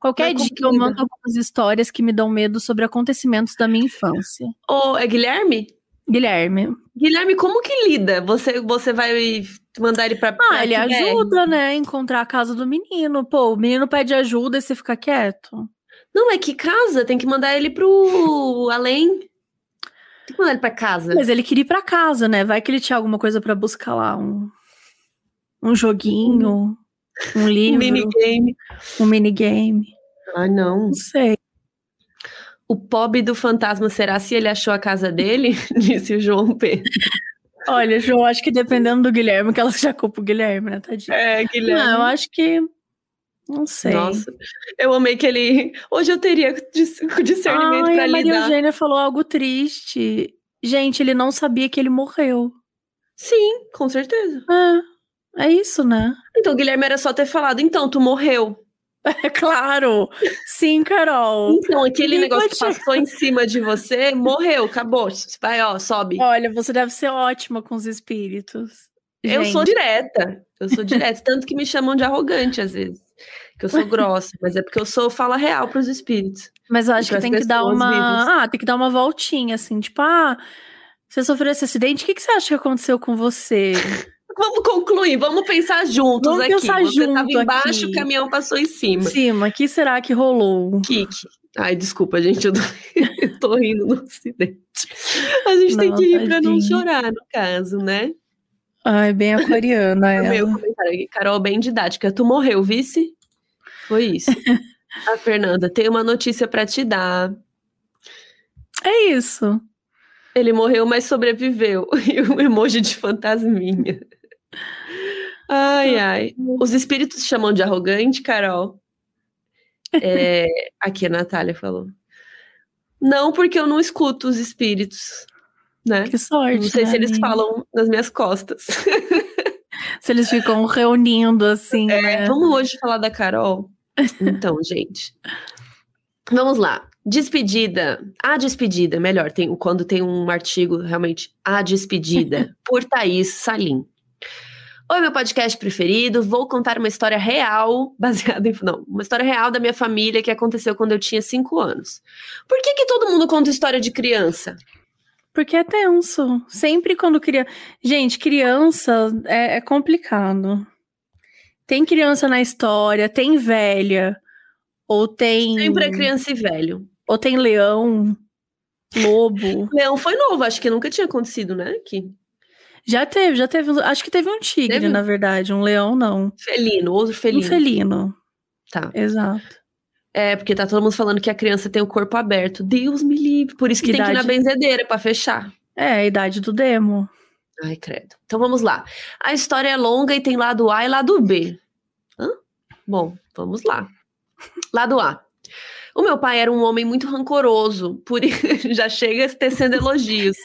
Qualquer dia eu mando algumas histórias que me dão medo sobre acontecimentos da minha infância. Ô, é Guilherme? Guilherme. Guilherme, como que lida? Você, você vai mandar ele pra. Ah, pra ele ajuda, né? Encontrar a casa do menino. Pô, o menino pede ajuda e você fica quieto. Não, é que casa, tem que mandar ele pro além. Tem que mandar ele pra casa. Mas ele queria ir pra casa, né? Vai que ele tinha alguma coisa pra buscar lá. Um, um joguinho, um Um livro, minigame. um minigame. Ah, não. Não sei. O pobre do fantasma será se ele achou a casa dele? Disse o João Pedro. Olha, João, acho que dependendo do Guilherme, que ela já culpa o Guilherme, né, tadinho? É, Não, eu acho que. Não sei. Nossa, eu amei que ele. Hoje eu teria dis- discernimento Ai, pra a Maria lidar. Eugênia falou algo triste. Gente, ele não sabia que ele morreu. Sim, com certeza. É, é isso, né? Então, Guilherme era só ter falado, então, tu morreu. É claro. Sim, Carol. Então, aquele Ninguém negócio que passou em cima de você, morreu, acabou. Vai, ó, sobe. Olha, você deve ser ótima com os espíritos. Eu sou Gente, direta. Eu sou direta. Tanto que me chamam de arrogante às vezes. Que eu sou grossa. Mas é porque eu sou fala real pros espíritos. Mas eu acho que pras tem que dar uma. vivas. Ah, tem que dar uma voltinha, assim, tipo, ah, você sofreu esse acidente, o que, que você acha que aconteceu com você? Vamos concluir, vamos pensar juntos Vamos aqui. pensar você tava junto embaixo, aqui. o caminhão passou em Em cima. cima, o que será que rolou? Kiki. Ai, desculpa, gente, eu tô, eu tô rindo no acidente. A gente tem Não, que rir pra não chorar, no caso, né? Ai, bem aquariana O meu ela. comentário aqui, Carol, bem didática. Tu morreu, vice? Foi isso. A Fernanda, tem uma notícia pra te dar. É isso. Ele morreu, mas sobreviveu. E um emoji de fantasminha. Ai, ai. Os espíritos chamam de arrogante, Carol? É, aqui a Natália falou. Não, porque eu não escuto os espíritos, né? Que sorte. Não sei né, se eles falam nas minhas costas. Se eles ficam reunindo assim, É, né? vamos hoje falar da Carol? Então, gente. Vamos lá. Despedida. A despedida, melhor, tem, quando tem um artigo realmente. A despedida, por Thaís Salim. Oi, meu podcast preferido. Vou contar uma história real, baseada em. Não, uma história real da minha família que aconteceu quando eu tinha cinco anos. Por que, que todo mundo conta história de criança? Porque é tenso. Sempre quando criança. Gente, criança é, é complicado. Tem criança na história, tem velha. Ou tem. Sempre é criança e velho. Ou tem leão, lobo. Leão foi novo, acho que nunca tinha acontecido, né? Aqui. Já teve, já teve. Acho que teve um tigre, Teve? na verdade. Um leão, não. Felino, outro felino. Um felino. Tá. Exato. É, porque tá todo mundo falando que a criança tem o corpo aberto. Deus me livre. Por isso que tem que ir na Idade. benzedeira pra fechar. É, a idade do demo. Ai, credo. Então vamos lá. A história é longa e tem lado A e lado B. Hã? Bom, vamos lá. Lado A. O meu pai era um homem muito rancoroso, por já chega tecendo elogios.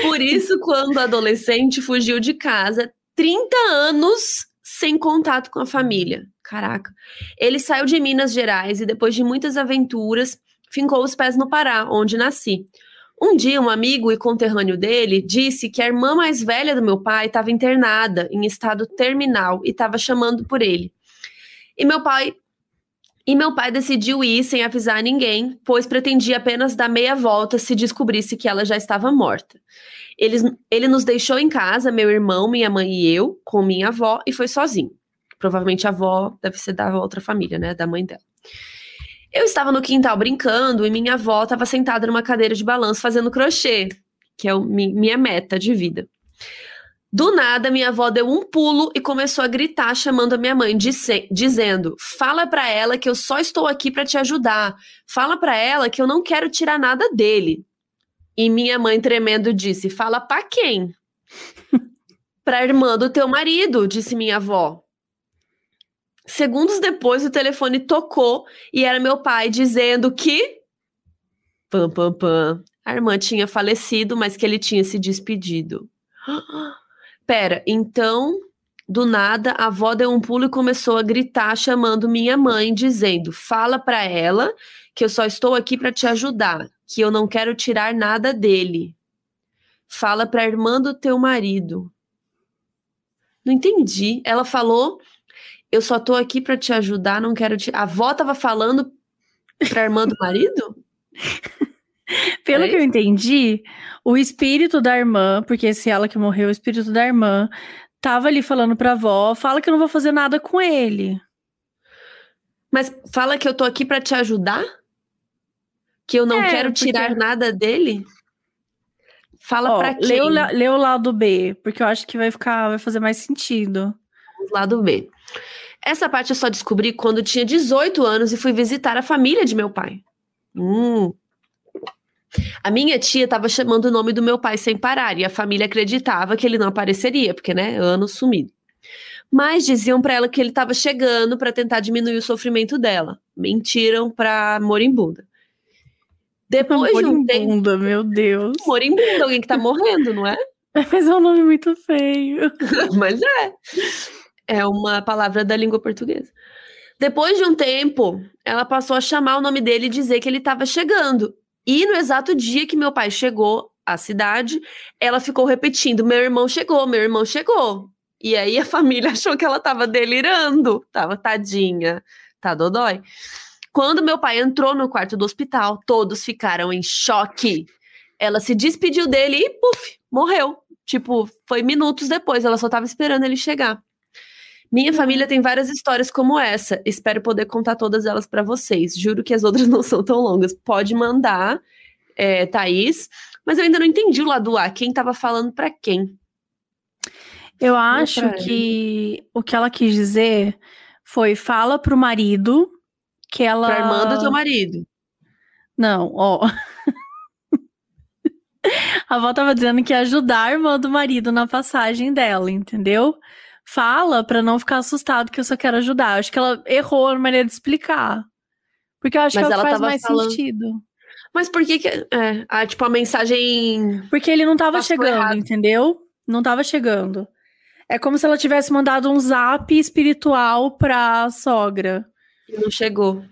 Por isso, quando adolescente, fugiu de casa 30 anos sem contato com a família. Caraca. Ele saiu de Minas Gerais e, depois de muitas aventuras, fincou os pés no Pará, onde nasci. Um dia, um amigo e conterrâneo dele disse que a irmã mais velha do meu pai estava internada, em estado terminal, e estava chamando por ele. E meu pai. E meu pai decidiu ir sem avisar ninguém, pois pretendia apenas dar meia volta se descobrisse que ela já estava morta. Eles, ele nos deixou em casa, meu irmão, minha mãe e eu, com minha avó, e foi sozinho. Provavelmente a avó deve ser da outra família, né? Da mãe dela. Eu estava no quintal brincando e minha avó estava sentada numa cadeira de balanço fazendo crochê, que é o, mi- minha meta de vida. Do nada, minha avó deu um pulo e começou a gritar, chamando a minha mãe, disse- dizendo: Fala pra ela que eu só estou aqui pra te ajudar. Fala pra ela que eu não quero tirar nada dele. E minha mãe, tremendo, disse: Fala pra quem? pra irmã do teu marido, disse minha avó. Segundos depois, o telefone tocou e era meu pai dizendo que. Pam, pam, pam. A irmã tinha falecido, mas que ele tinha se despedido. Pera, então, do nada, a avó deu um pulo e começou a gritar, chamando minha mãe, dizendo: Fala pra ela que eu só estou aqui pra te ajudar, que eu não quero tirar nada dele. Fala pra irmã do teu marido. Não entendi. Ela falou: Eu só tô aqui pra te ajudar, não quero te. A avó tava falando pra irmã do marido? Pelo É que eu entendi, o espírito da irmã, porque se ela que morreu, o espírito da irmã, tava ali falando pra avó, fala que eu não vou fazer nada com ele. Mas fala que eu tô aqui pra te ajudar? Que eu não É, quero porque- tirar nada dele? Fala Ó, pra quem? lê o, lê o lado B, porque eu acho que vai ficar, vai fazer mais sentido. Lado B. Essa parte eu só descobri quando tinha 18 anos e fui visitar a família de meu pai. Hum. A minha tia estava chamando o nome do meu pai sem parar e a família acreditava que ele não apareceria, porque, né, anos sumido. Mas diziam para ela que ele estava chegando para tentar diminuir o sofrimento dela. Mentiram pra moribunda. Depois de um tempo. Meu Deus. Moribunda, alguém que tá morrendo, não é? Mas é um nome muito feio. Mas é. É uma palavra da língua portuguesa. Depois de um tempo, ela passou a chamar o nome dele e dizer que ele estava chegando. E no exato dia que meu pai chegou à cidade, ela ficou repetindo: Meu irmão chegou, meu irmão chegou. E aí a família achou que ela estava delirando. Tava tadinha, tá dodói. Quando meu pai entrou no quarto do hospital, todos ficaram em choque. Ela se despediu dele e, puf, morreu. Tipo, foi minutos depois, ela só tava esperando ele chegar. Minha família tem várias histórias como essa. Espero poder contar todas elas pra vocês. Juro que as outras não são tão longas. Pode mandar, é, Thaís. Mas eu ainda não entendi o lado A. Quem tava falando pra quem? Eu acho que o que ela quis dizer foi fala pro marido que ela. Pra irmã do teu marido. Não, ó. A avó tava dizendo que ia ajudar a irmã do marido na passagem dela, entendeu? Fala pra não ficar assustado que eu só quero ajudar. Acho que ela errou na maneira de explicar. Porque eu acho Mas que é o ela que faz mais falando- sentido. Mas por que que... É, ah, tipo, a mensagem... Porque ele não tava chegando, errado. entendeu? Não tava chegando. É como se ela tivesse mandado um zap espiritual pra sogra. não chegou.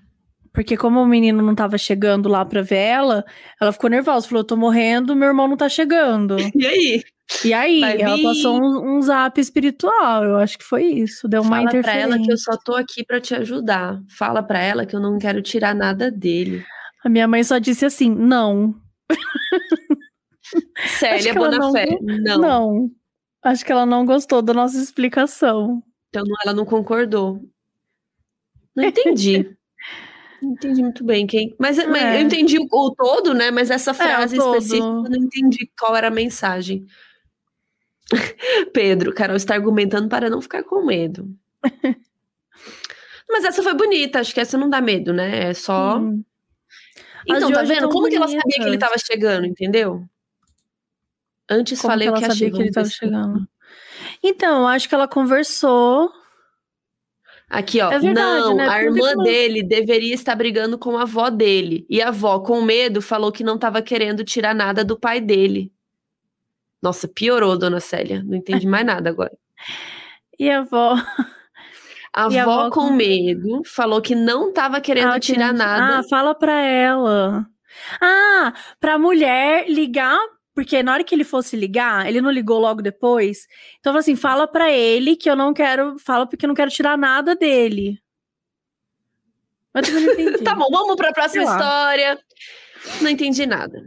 Porque como o menino não tava chegando lá pra ver ela, ela ficou nervosa. Falou, eu tô morrendo, meu irmão não tá chegando. E aí? E aí, Vai ela vir. passou um, um zap espiritual, eu acho que foi isso, deu uma Fala pra interferência. ela que eu só tô aqui pra te ajudar. Fala pra ela que eu não quero tirar nada dele. A minha mãe só disse assim, não, Célia ela não Bonafé. não. Não. Acho que ela não gostou da nossa explicação. Então ela não concordou. Não entendi. não entendi muito bem quem. Mas, mas É. eu entendi o, o todo, né? Mas essa frase todo. específica eu não entendi qual era a mensagem. Pedro, Carol está argumentando para não ficar com medo. Mas essa foi bonita, acho que essa não dá medo, né? É só. Hum. Então, tá vendo? Como que ela sabia que ele bonitas. tava chegando, entendeu? Antes Como falei que que achei. que ele vamos tava ver se- chegando? Então, eu acho que ela conversou. Aqui, ó. É verdade, não, né? a irmã dele deveria estar brigando com a avó dele. E a avó, com medo, falou que não tava querendo tirar nada do pai dele. Nossa, piorou, dona Célia. Não entendi mais nada agora. E a avó. A E avó, avó com com- medo, falou que não tava querendo Ela tirar queria- nada. Ah, fala pra ela. Ah, pra mulher ligar, porque na hora que ele fosse ligar, ele não ligou logo depois. Então, fala assim, fala pra ele que eu não quero, fala porque eu não quero tirar nada dele. Mas eu não entendi. Tá bom, vamos pra próxima história. Não entendi nada.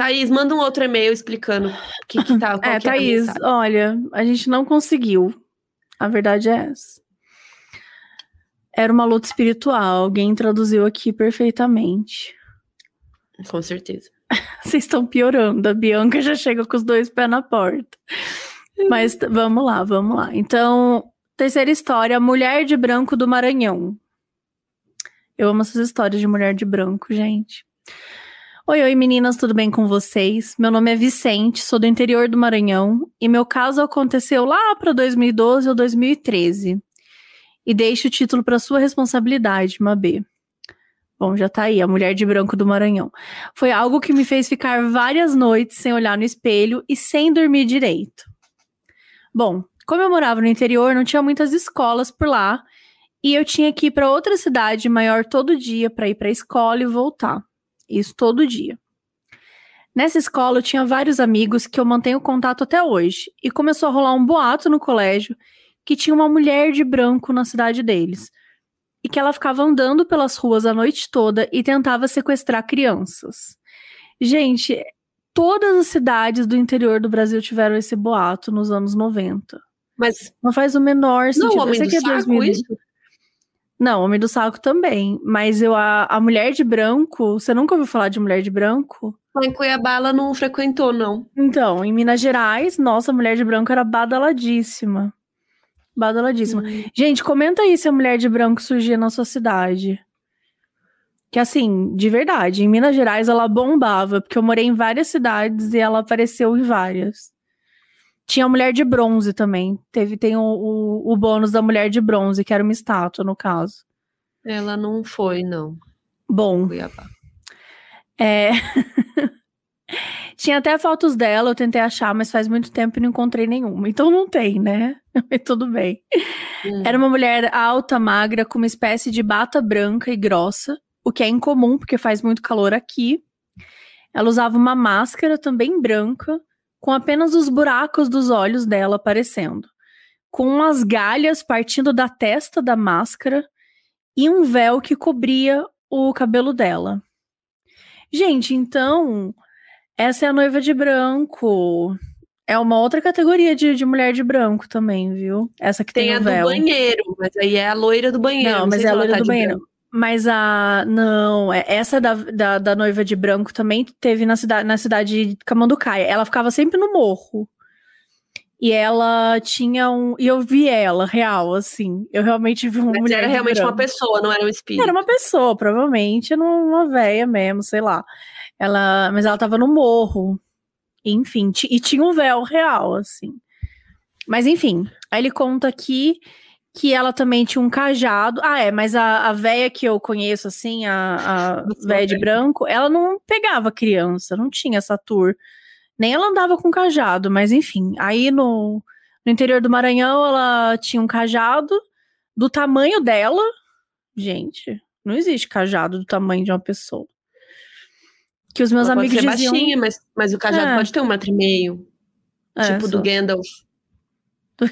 Thaís, manda um outro e-mail explicando o que, que tá. É, que é a Thaís, mensagem. olha, a gente não conseguiu. A verdade é essa. Era uma luta espiritual, alguém traduziu aqui perfeitamente. Com certeza. Vocês estão piorando, a Bianca já chega com os dois pés na porta. Mas vamos lá, vamos lá. Então, terceira história, Mulher de Branco do Maranhão. Eu amo essas histórias de mulher de branco, gente. Oi, oi meninas, tudo bem com vocês? Meu nome é Vicente, sou do interior do Maranhão e meu caso aconteceu lá para 2012 ou 2013. E deixo o título para sua responsabilidade, Mabê. Bom, já tá aí, a mulher de branco do Maranhão. Foi algo que me fez ficar várias noites sem olhar no espelho e sem dormir direito. Bom, como eu morava no interior, não tinha muitas escolas por lá e eu tinha que ir para outra cidade maior todo dia para ir para a escola e voltar. Isso todo dia. Nessa escola eu tinha vários amigos que eu mantenho contato até hoje e começou a rolar um boato no colégio que tinha uma mulher de branco na cidade deles e que ela ficava andando pelas ruas a noite toda e tentava sequestrar crianças. Gente, todas as cidades do interior do Brasil tiveram esse boato nos anos 90. Mas Não faz o menor não, sentido. o homem do é saco, 2000. isso? Não, Homem do Saco também. Mas eu, a, a mulher de branco, você nunca ouviu falar de mulher de branco? Lá em Cuiabá ela não frequentou, não. Então, em Minas Gerais, nossa, a mulher de branco era badaladíssima. Badaladíssima. Hum. Gente, comenta aí se a mulher de branco surgia na sua cidade. Que assim, de verdade, em Minas Gerais ela bombava, porque eu morei em várias cidades e ela apareceu em várias. Tinha a mulher de bronze também. Teve, tem o, o, o bônus da mulher de bronze, que era uma estátua, no caso. Ela não foi, não. Bom, Cuiabá. é. Tinha até fotos dela, eu tentei achar, mas faz muito tempo e não encontrei nenhuma. Então não tem, né? Tudo bem. Hum. Era uma mulher alta, magra, com uma espécie de bata branca e grossa, o que é incomum porque faz muito calor aqui. Ela usava uma máscara também branca, com apenas os buracos dos olhos dela aparecendo, com umas galhas partindo da testa da máscara e um véu que cobria o cabelo dela. Gente, então, essa é a noiva de branco. É uma outra categoria de, de mulher de branco também, viu? Essa que tem, Tem a o do véu. banheiro, mas aí é a loira do banheiro. Não, mas é a loira tá do banheiro. branco. Mas a. Não, é- essa da, da, da noiva de branco também teve na cidade, na cidade de Camanducaia. Ela ficava sempre no morro. E ela tinha um. E eu vi ela, real, assim. Eu realmente vi uma Mas mulher. era realmente uma branco. pessoa, não era um espírito. Era uma pessoa, provavelmente, era uma véia mesmo, sei lá. Ela, mas ela tava no morro. Enfim, e tinha um véu real, assim. Mas enfim, aí ele conta aqui que ela também tinha um cajado. Ah, é, mas a, a véia que eu conheço, assim, a, a véia de branco, ela não pegava criança, não tinha essa tour. Nem ela andava com cajado, mas enfim. Aí no, no interior do Maranhão, ela tinha um cajado do tamanho dela. Gente, não existe cajado do tamanho de uma pessoa. Que os meus Ela amigos pode ser diziam. baixinha, mas, mas o cajado É. pode ter um metro e meio. É, tipo só. do Gandalf. Do...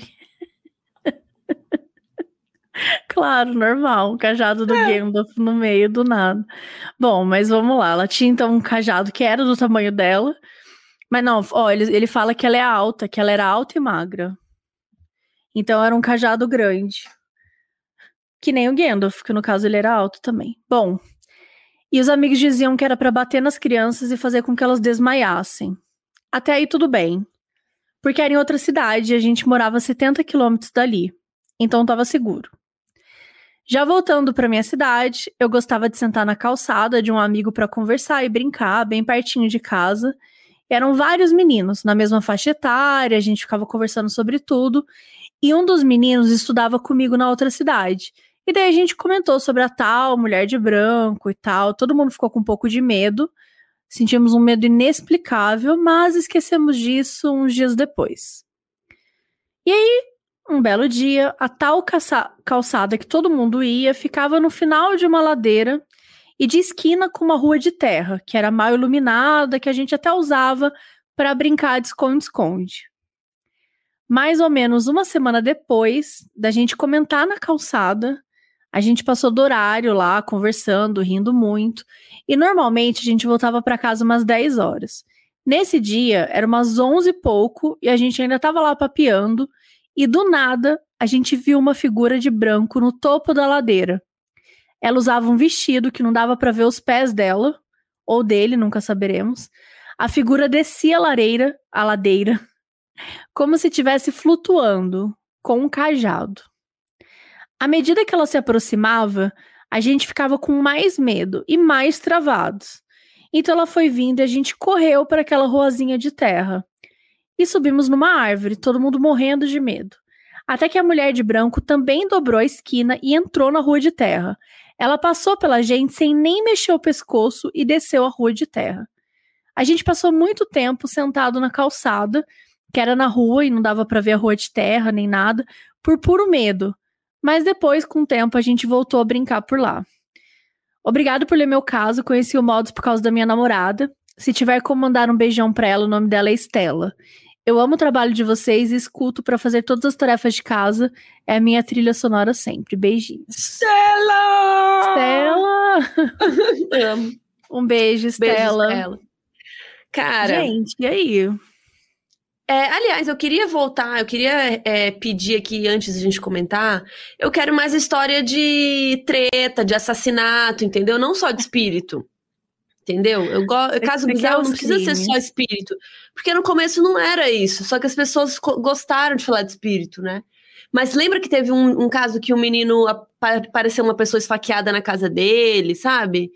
Claro, normal, um cajado do é. Gandalf no meio do nada. Bom, mas vamos lá. Ela tinha então um cajado que era do tamanho dela. Mas não, ó, ele, ele fala que ela é alta, que ela era alta e magra. Então era um cajado grande. Que nem o Gandalf, que no caso ele era alto também. Bom, e os amigos diziam que era para bater nas crianças e fazer com que elas desmaiassem. Até aí tudo bem. Porque era em outra cidade e a gente morava a 70 quilômetros dali. Então estava seguro. Já voltando para minha cidade, eu gostava de sentar na calçada de um amigo para conversar e brincar, bem pertinho de casa. Eram vários meninos na mesma faixa etária, a gente ficava conversando sobre tudo. E um dos meninos estudava comigo na outra cidade. E daí a gente comentou sobre a tal mulher de branco e tal. Todo mundo ficou com um pouco de medo. Sentimos um medo inexplicável, mas esquecemos disso uns dias depois. E aí, um belo dia, a tal calçada que todo mundo ia ficava no final de uma ladeira e de esquina com uma rua de terra, que era mal iluminada, que a gente até usava para brincar de esconde-esconde. Mais ou menos uma semana depois da gente comentar na calçada, a gente passou do horário lá, conversando, rindo muito, e normalmente a gente voltava para casa umas 10 horas. Nesse dia, era umas 11 e pouco, e a gente ainda estava lá papeando, e do nada a gente viu uma figura de branco no topo da ladeira. Ela usava um vestido que não dava para ver os pés dela, ou dele, nunca saberemos. A figura descia a lareira, a ladeira, como se estivesse flutuando com um cajado. À medida que ela se aproximava, a gente ficava com mais medo e mais travados. Então ela foi vindo e a gente correu para aquela ruazinha de terra e subimos numa árvore, todo mundo morrendo de medo. Até que a mulher de branco também dobrou a esquina e entrou na rua de terra. Ela passou pela gente sem nem mexer o pescoço e desceu a rua de terra. A gente passou muito tempo sentado na calçada, que era na rua e não dava para ver a rua de terra nem nada, por puro medo. Mas depois, com o tempo, a gente voltou a brincar por lá. Obrigado por ler meu caso, conheci o Modos por causa da minha namorada. Se tiver como mandar um beijão pra ela, o nome dela é Estela. Eu amo o trabalho de vocês e escuto para fazer todas as tarefas de casa. É a minha trilha sonora sempre. Beijinhos. Stella! Stella! amo. Um beijo, Stella. Beijo, Stella. Cara. Gente, e aí? É, aliás, eu queria voltar, eu queria é, pedir aqui, antes de a gente comentar, eu quero mais história de treta, de assassinato, entendeu? Não só de espírito. Entendeu? Eu gosto. Caso bizarro não precisa ser só espírito. Porque no começo não era isso. Só que as pessoas gostaram de falar de espírito, né? Mas lembra que teve um, um caso que um menino apareceu uma pessoa esfaqueada na casa dele, sabe?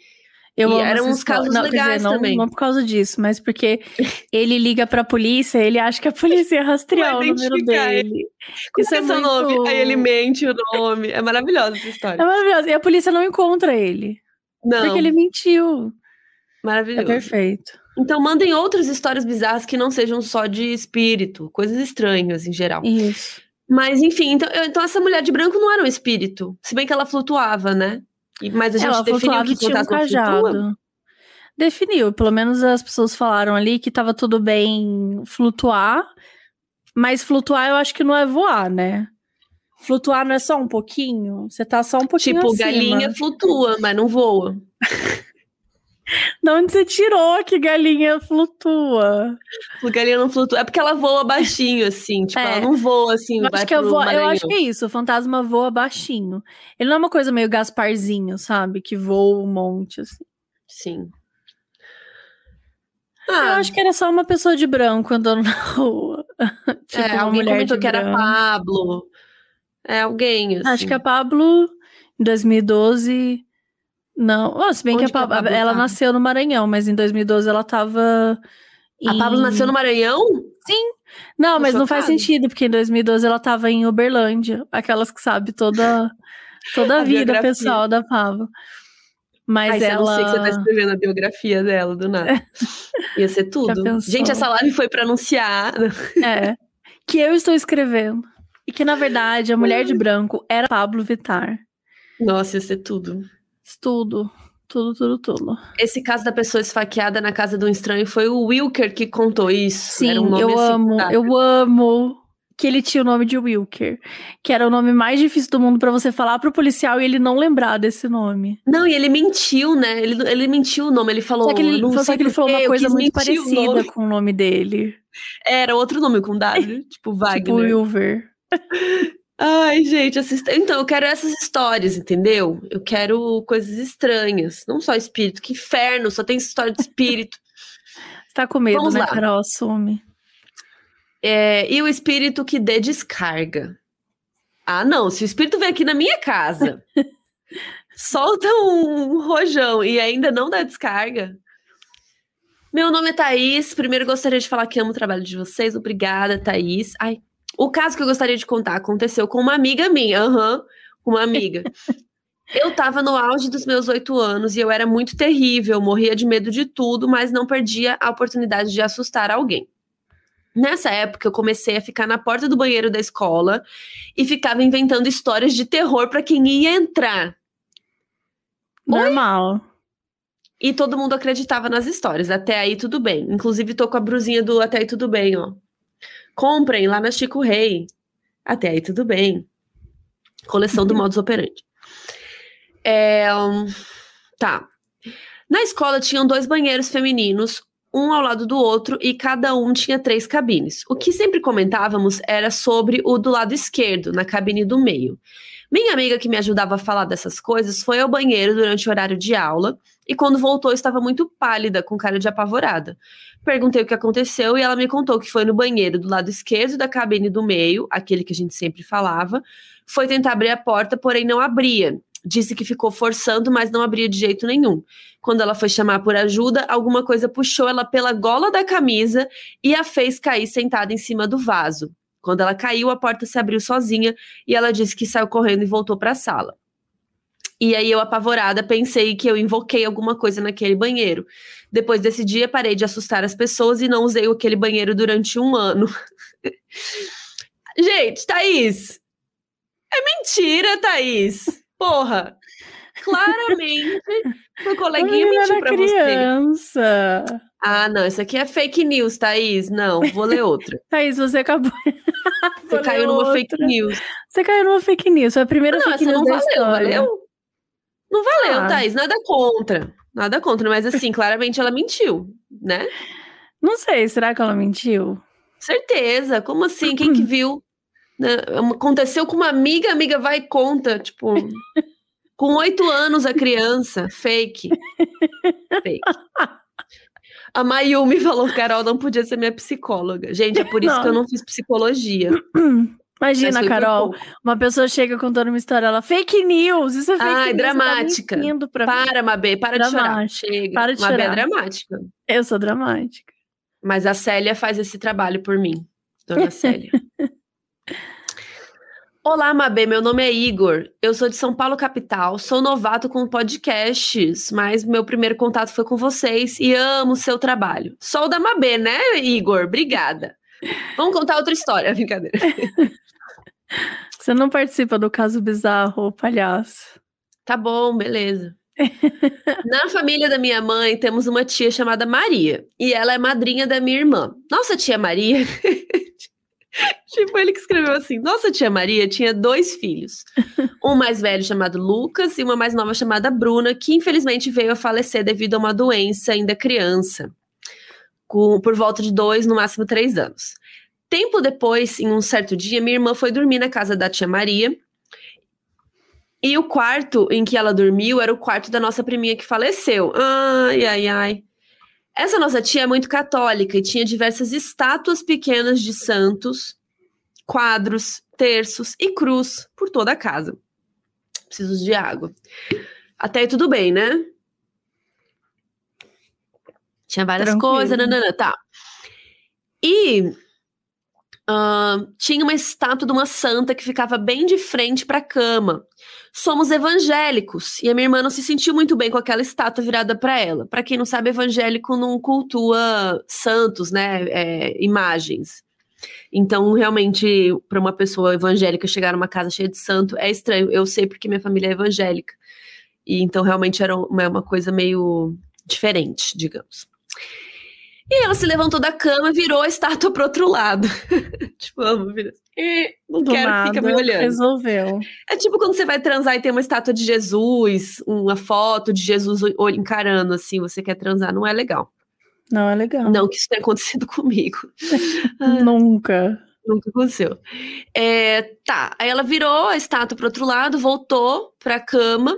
Eu e eram uns casos não, legais dizer, não, também. Não por causa disso, mas porque ele liga pra polícia, ele acha que a polícia ia rastrear o número dele. Qual Isso é, é seu muito... nome? Aí ele mente o nome. É maravilhosa essa história. É maravilhosa. E a polícia não encontra ele. Não. Porque ele mentiu. Maravilhoso. É perfeito. Então mandem outras histórias bizarras que não sejam só de espírito, coisas estranhas em geral. Isso. Mas enfim, então, então essa mulher de branco não era um espírito, se bem que ela flutuava, né? E, mas a gente ela definiu que tinha um cajado. Definiu, pelo menos as pessoas falaram ali que tava tudo bem flutuar, mas flutuar eu acho que não é voar, né? Flutuar não é só um pouquinho, você tá só um pouquinho Tipo, acima. galinha flutua, mas não voa. De onde você tirou que galinha flutua? Galinha não flutua. É porque ela voa baixinho, assim. Tipo, é. ela não voa assim. Eu acho, que eu, eu acho que é isso. O fantasma voa baixinho. Ele não é uma coisa meio Gasparzinho, sabe? Que voa um monte, assim. Sim. Ah, eu acho que era só uma pessoa de branco andando na rua. tipo, é, alguém comentou que era Pablo. É alguém, assim. Acho que a Pablo, em 2012 não, oh, se bem Onde que a, Pablo, a ela tá? nasceu no Maranhão, mas em 2012 ela tava. Em... A Pablo nasceu no Maranhão? Sim. Não, mas não faz sentido, porque em 2012 ela tava em Uberlândia, aquelas que sabe toda, toda a, a vida biografia. pessoal da Pablo. Mas Ai, ela. Eu não sei que você tá escrevendo a biografia dela do nada. Ia ser tudo. Gente, essa live foi pra anunciar. É. Que eu estou escrevendo. E que, na verdade, a mulher de branco era Pablo Vitar. Nossa, ia ser tudo. Tudo. tudo, tudo, tudo. Esse caso da pessoa esfaqueada na casa de um estranho foi o Wilker que contou isso. Sim, um eu assim, amo, eu amo que ele tinha o nome de Wilker, que era o nome mais difícil do mundo pra você falar pro policial e ele não lembrar desse nome. Não, e ele mentiu, né? Ele, ele mentiu o nome, ele falou. Só que ele, não só que ele falou uma coisa muito o parecida nome. com o nome dele. Era outro nome com W, tipo Wagner. Tipo Wilver. Ai, gente, assist... então eu quero essas histórias, entendeu? Eu quero coisas estranhas, não só espírito, que inferno, só tem história de espírito. Você tá com medo, Vamos né, lá. Carol? Assume. É, e o espírito que dê descarga. Ah, não, se o espírito vem aqui na minha casa, solta um rojão e ainda não dá descarga. Meu nome é Thaís. Primeiro gostaria de falar que amo o trabalho de vocês. Obrigada, Thaís. Ai, o caso que eu gostaria de contar aconteceu com uma amiga minha. Aham, com uma amiga. Eu tava no auge dos meus oito anos e eu era muito terrível, morria de medo de tudo, mas não perdia a oportunidade de assustar alguém. Nessa época, eu comecei a ficar na porta do banheiro da escola e ficava inventando histórias de terror para quem ia entrar. Normal. E todo mundo acreditava nas histórias. Até aí, tudo bem. Inclusive, tô com a brusinha do Até aí, tudo bem, ó. Comprem lá na Chico Rei. Até aí, tudo bem. Coleção do Modus Operandi. É, hum, tá. Na escola tinham dois banheiros femininos, um ao lado do outro, e cada um tinha três cabines. O que sempre comentávamos era sobre o do lado esquerdo, na cabine do meio. Minha amiga que me ajudava a falar dessas coisas foi ao banheiro durante o horário de aula e quando voltou estava muito pálida, com cara de apavorada. Perguntei o que aconteceu e ela me contou que foi no banheiro do lado esquerdo da cabine do meio, aquele que a gente sempre falava, foi tentar abrir a porta, porém não abria. Disse que ficou forçando, mas não abria de jeito nenhum. Quando ela foi chamar por ajuda, alguma coisa puxou ela pela gola da camisa e a fez cair sentada em cima do vaso. Quando ela caiu, a porta se abriu sozinha e ela disse que saiu correndo e voltou para a sala. E aí eu, apavorada, pensei que eu invoquei alguma coisa naquele banheiro. Depois desse dia, parei de assustar as pessoas e não usei aquele banheiro durante um ano. Gente, Thaís! É mentira, Thaís! Porra! Claramente, o coleguinha mentiu pra você. criança. Ah, não, isso aqui é fake news, Thaís. Não, vou ler outra. Thaís, você acabou. Você caiu numa fake news. Você caiu numa fake news. Foi a primeira Não, fake news não da valeu, história. valeu? Não valeu, Ah. Thaís. Nada contra. Nada contra, mas assim, claramente ela mentiu, né? Não sei, será que ela mentiu? Certeza. Como assim? Quem que viu? Né? Aconteceu com uma amiga, a amiga vai e conta, tipo. Com oito anos a criança. Fake. Fake. A Mayumi falou, Carol, não podia ser minha psicóloga. Gente, é por isso Não. que eu não fiz psicologia. Imagina, Carol, uma pessoa chega contando uma história, ela, fake news, isso é fake Ai, news, dramática. Você tá pra. Para, Mabê, para de chorar. Dramática. Chega. Para de Mabê é chorar. dramática. Eu sou dramática. Mas a Célia faz esse trabalho por mim, dona Célia. Olá, Mabê, meu nome é Igor. Eu sou de São Paulo, capital. Sou novato com podcasts, mas meu primeiro contato foi com vocês e amo o seu trabalho. Sou da Mabê, né, Igor? Obrigada. Vamos contar outra história, brincadeira. Você não participa do caso bizarro, palhaço. Tá bom, beleza. Na família da minha mãe, temos uma tia chamada Maria. E ela é madrinha da minha irmã. Nossa tia Maria. tipo, ele que escreveu assim: Nossa tia Maria tinha dois filhos. Um mais velho chamado Lucas e uma mais nova chamada Bruna, que infelizmente veio a falecer devido a uma doença ainda criança. Com, por volta de dois, no máximo três anos. Tempo depois, em um certo dia, minha irmã foi dormir na casa da tia Maria. E o quarto em que ela dormiu era o quarto da nossa priminha que faleceu. Ai, ai, ai. Essa nossa tia é muito católica e tinha diversas estátuas pequenas de santos, quadros, terços e cruz por toda a casa. Preciso de água. Até aí tudo bem, né? Tinha várias Tranquilo. coisas, nanana, tá. E ah, tinha uma estátua de uma santa que ficava bem de frente para a cama. Somos evangélicos e a minha irmã não se sentiu muito bem com aquela estátua virada para ela. Para quem não sabe, evangélico não cultua santos, né? É, imagens. Então, realmente, para uma pessoa evangélica chegar numa casa cheia de santo é estranho. Eu sei porque minha família é evangélica. E então realmente era uma, uma coisa meio diferente, digamos. E ela se levantou da cama, virou a estátua pro outro lado. tipo, amo, vira. E não Do quero, nada, fica me olhando. resolveu. É tipo quando você vai transar e tem uma estátua de Jesus, uma foto de Jesus encarando assim, você quer transar, não é legal. Não é legal. Não que isso tenha acontecido comigo. Nunca. Nunca aconteceu. É, tá, aí ela virou a estátua pro outro lado, voltou pra cama,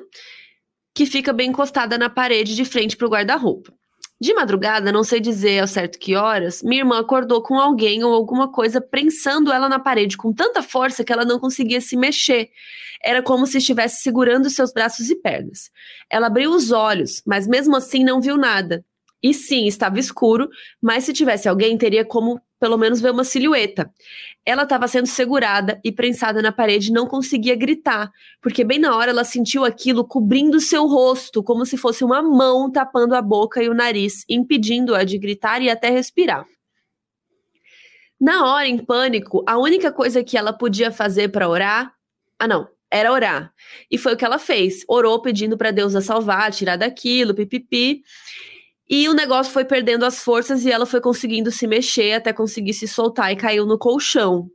que fica bem encostada na parede de frente pro guarda-roupa. De madrugada, não sei dizer ao certo que horas, minha irmã acordou com alguém ou alguma coisa prensando ela na parede com tanta força que ela não conseguia se mexer. Era como se estivesse segurando seus braços e pernas. Ela abriu os olhos, mas mesmo assim não viu nada. E sim, estava escuro, mas se tivesse alguém, teria como pelo menos ver uma silhueta. Ela estava sendo segurada e prensada na parede e não conseguia gritar, porque bem na hora ela sentiu aquilo cobrindo seu rosto, como se fosse uma mão tapando a boca e o nariz, impedindo-a de gritar e até respirar. Na hora, em pânico, a única coisa que ela podia fazer para orar. Ah, não. Era orar. E foi o que ela fez. Orou pedindo para Deus a salvar, tirar daquilo, pipipi. E o negócio foi perdendo as forças e ela foi conseguindo se mexer até conseguir se soltar e caiu no colchão.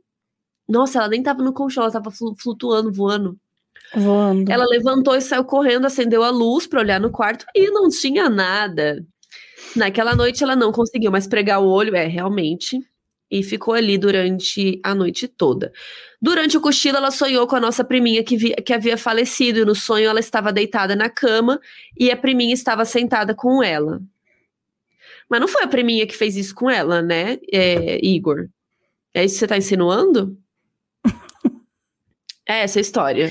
Nossa, ela nem tava no colchão, ela tava flu- flutuando, voando. Voando. Ela levantou e saiu correndo, acendeu a luz para olhar no quarto e não tinha nada. Naquela noite ela não conseguiu mais pregar o olho, é, realmente. E ficou ali durante a noite toda. Durante o cochilo, ela sonhou com a nossa priminha que, vi- que havia falecido. E no sonho, ela estava deitada na cama e a priminha estava sentada com ela. Mas não foi a priminha que fez isso com ela, né, é, Igor? É isso que você tá insinuando? é essa história.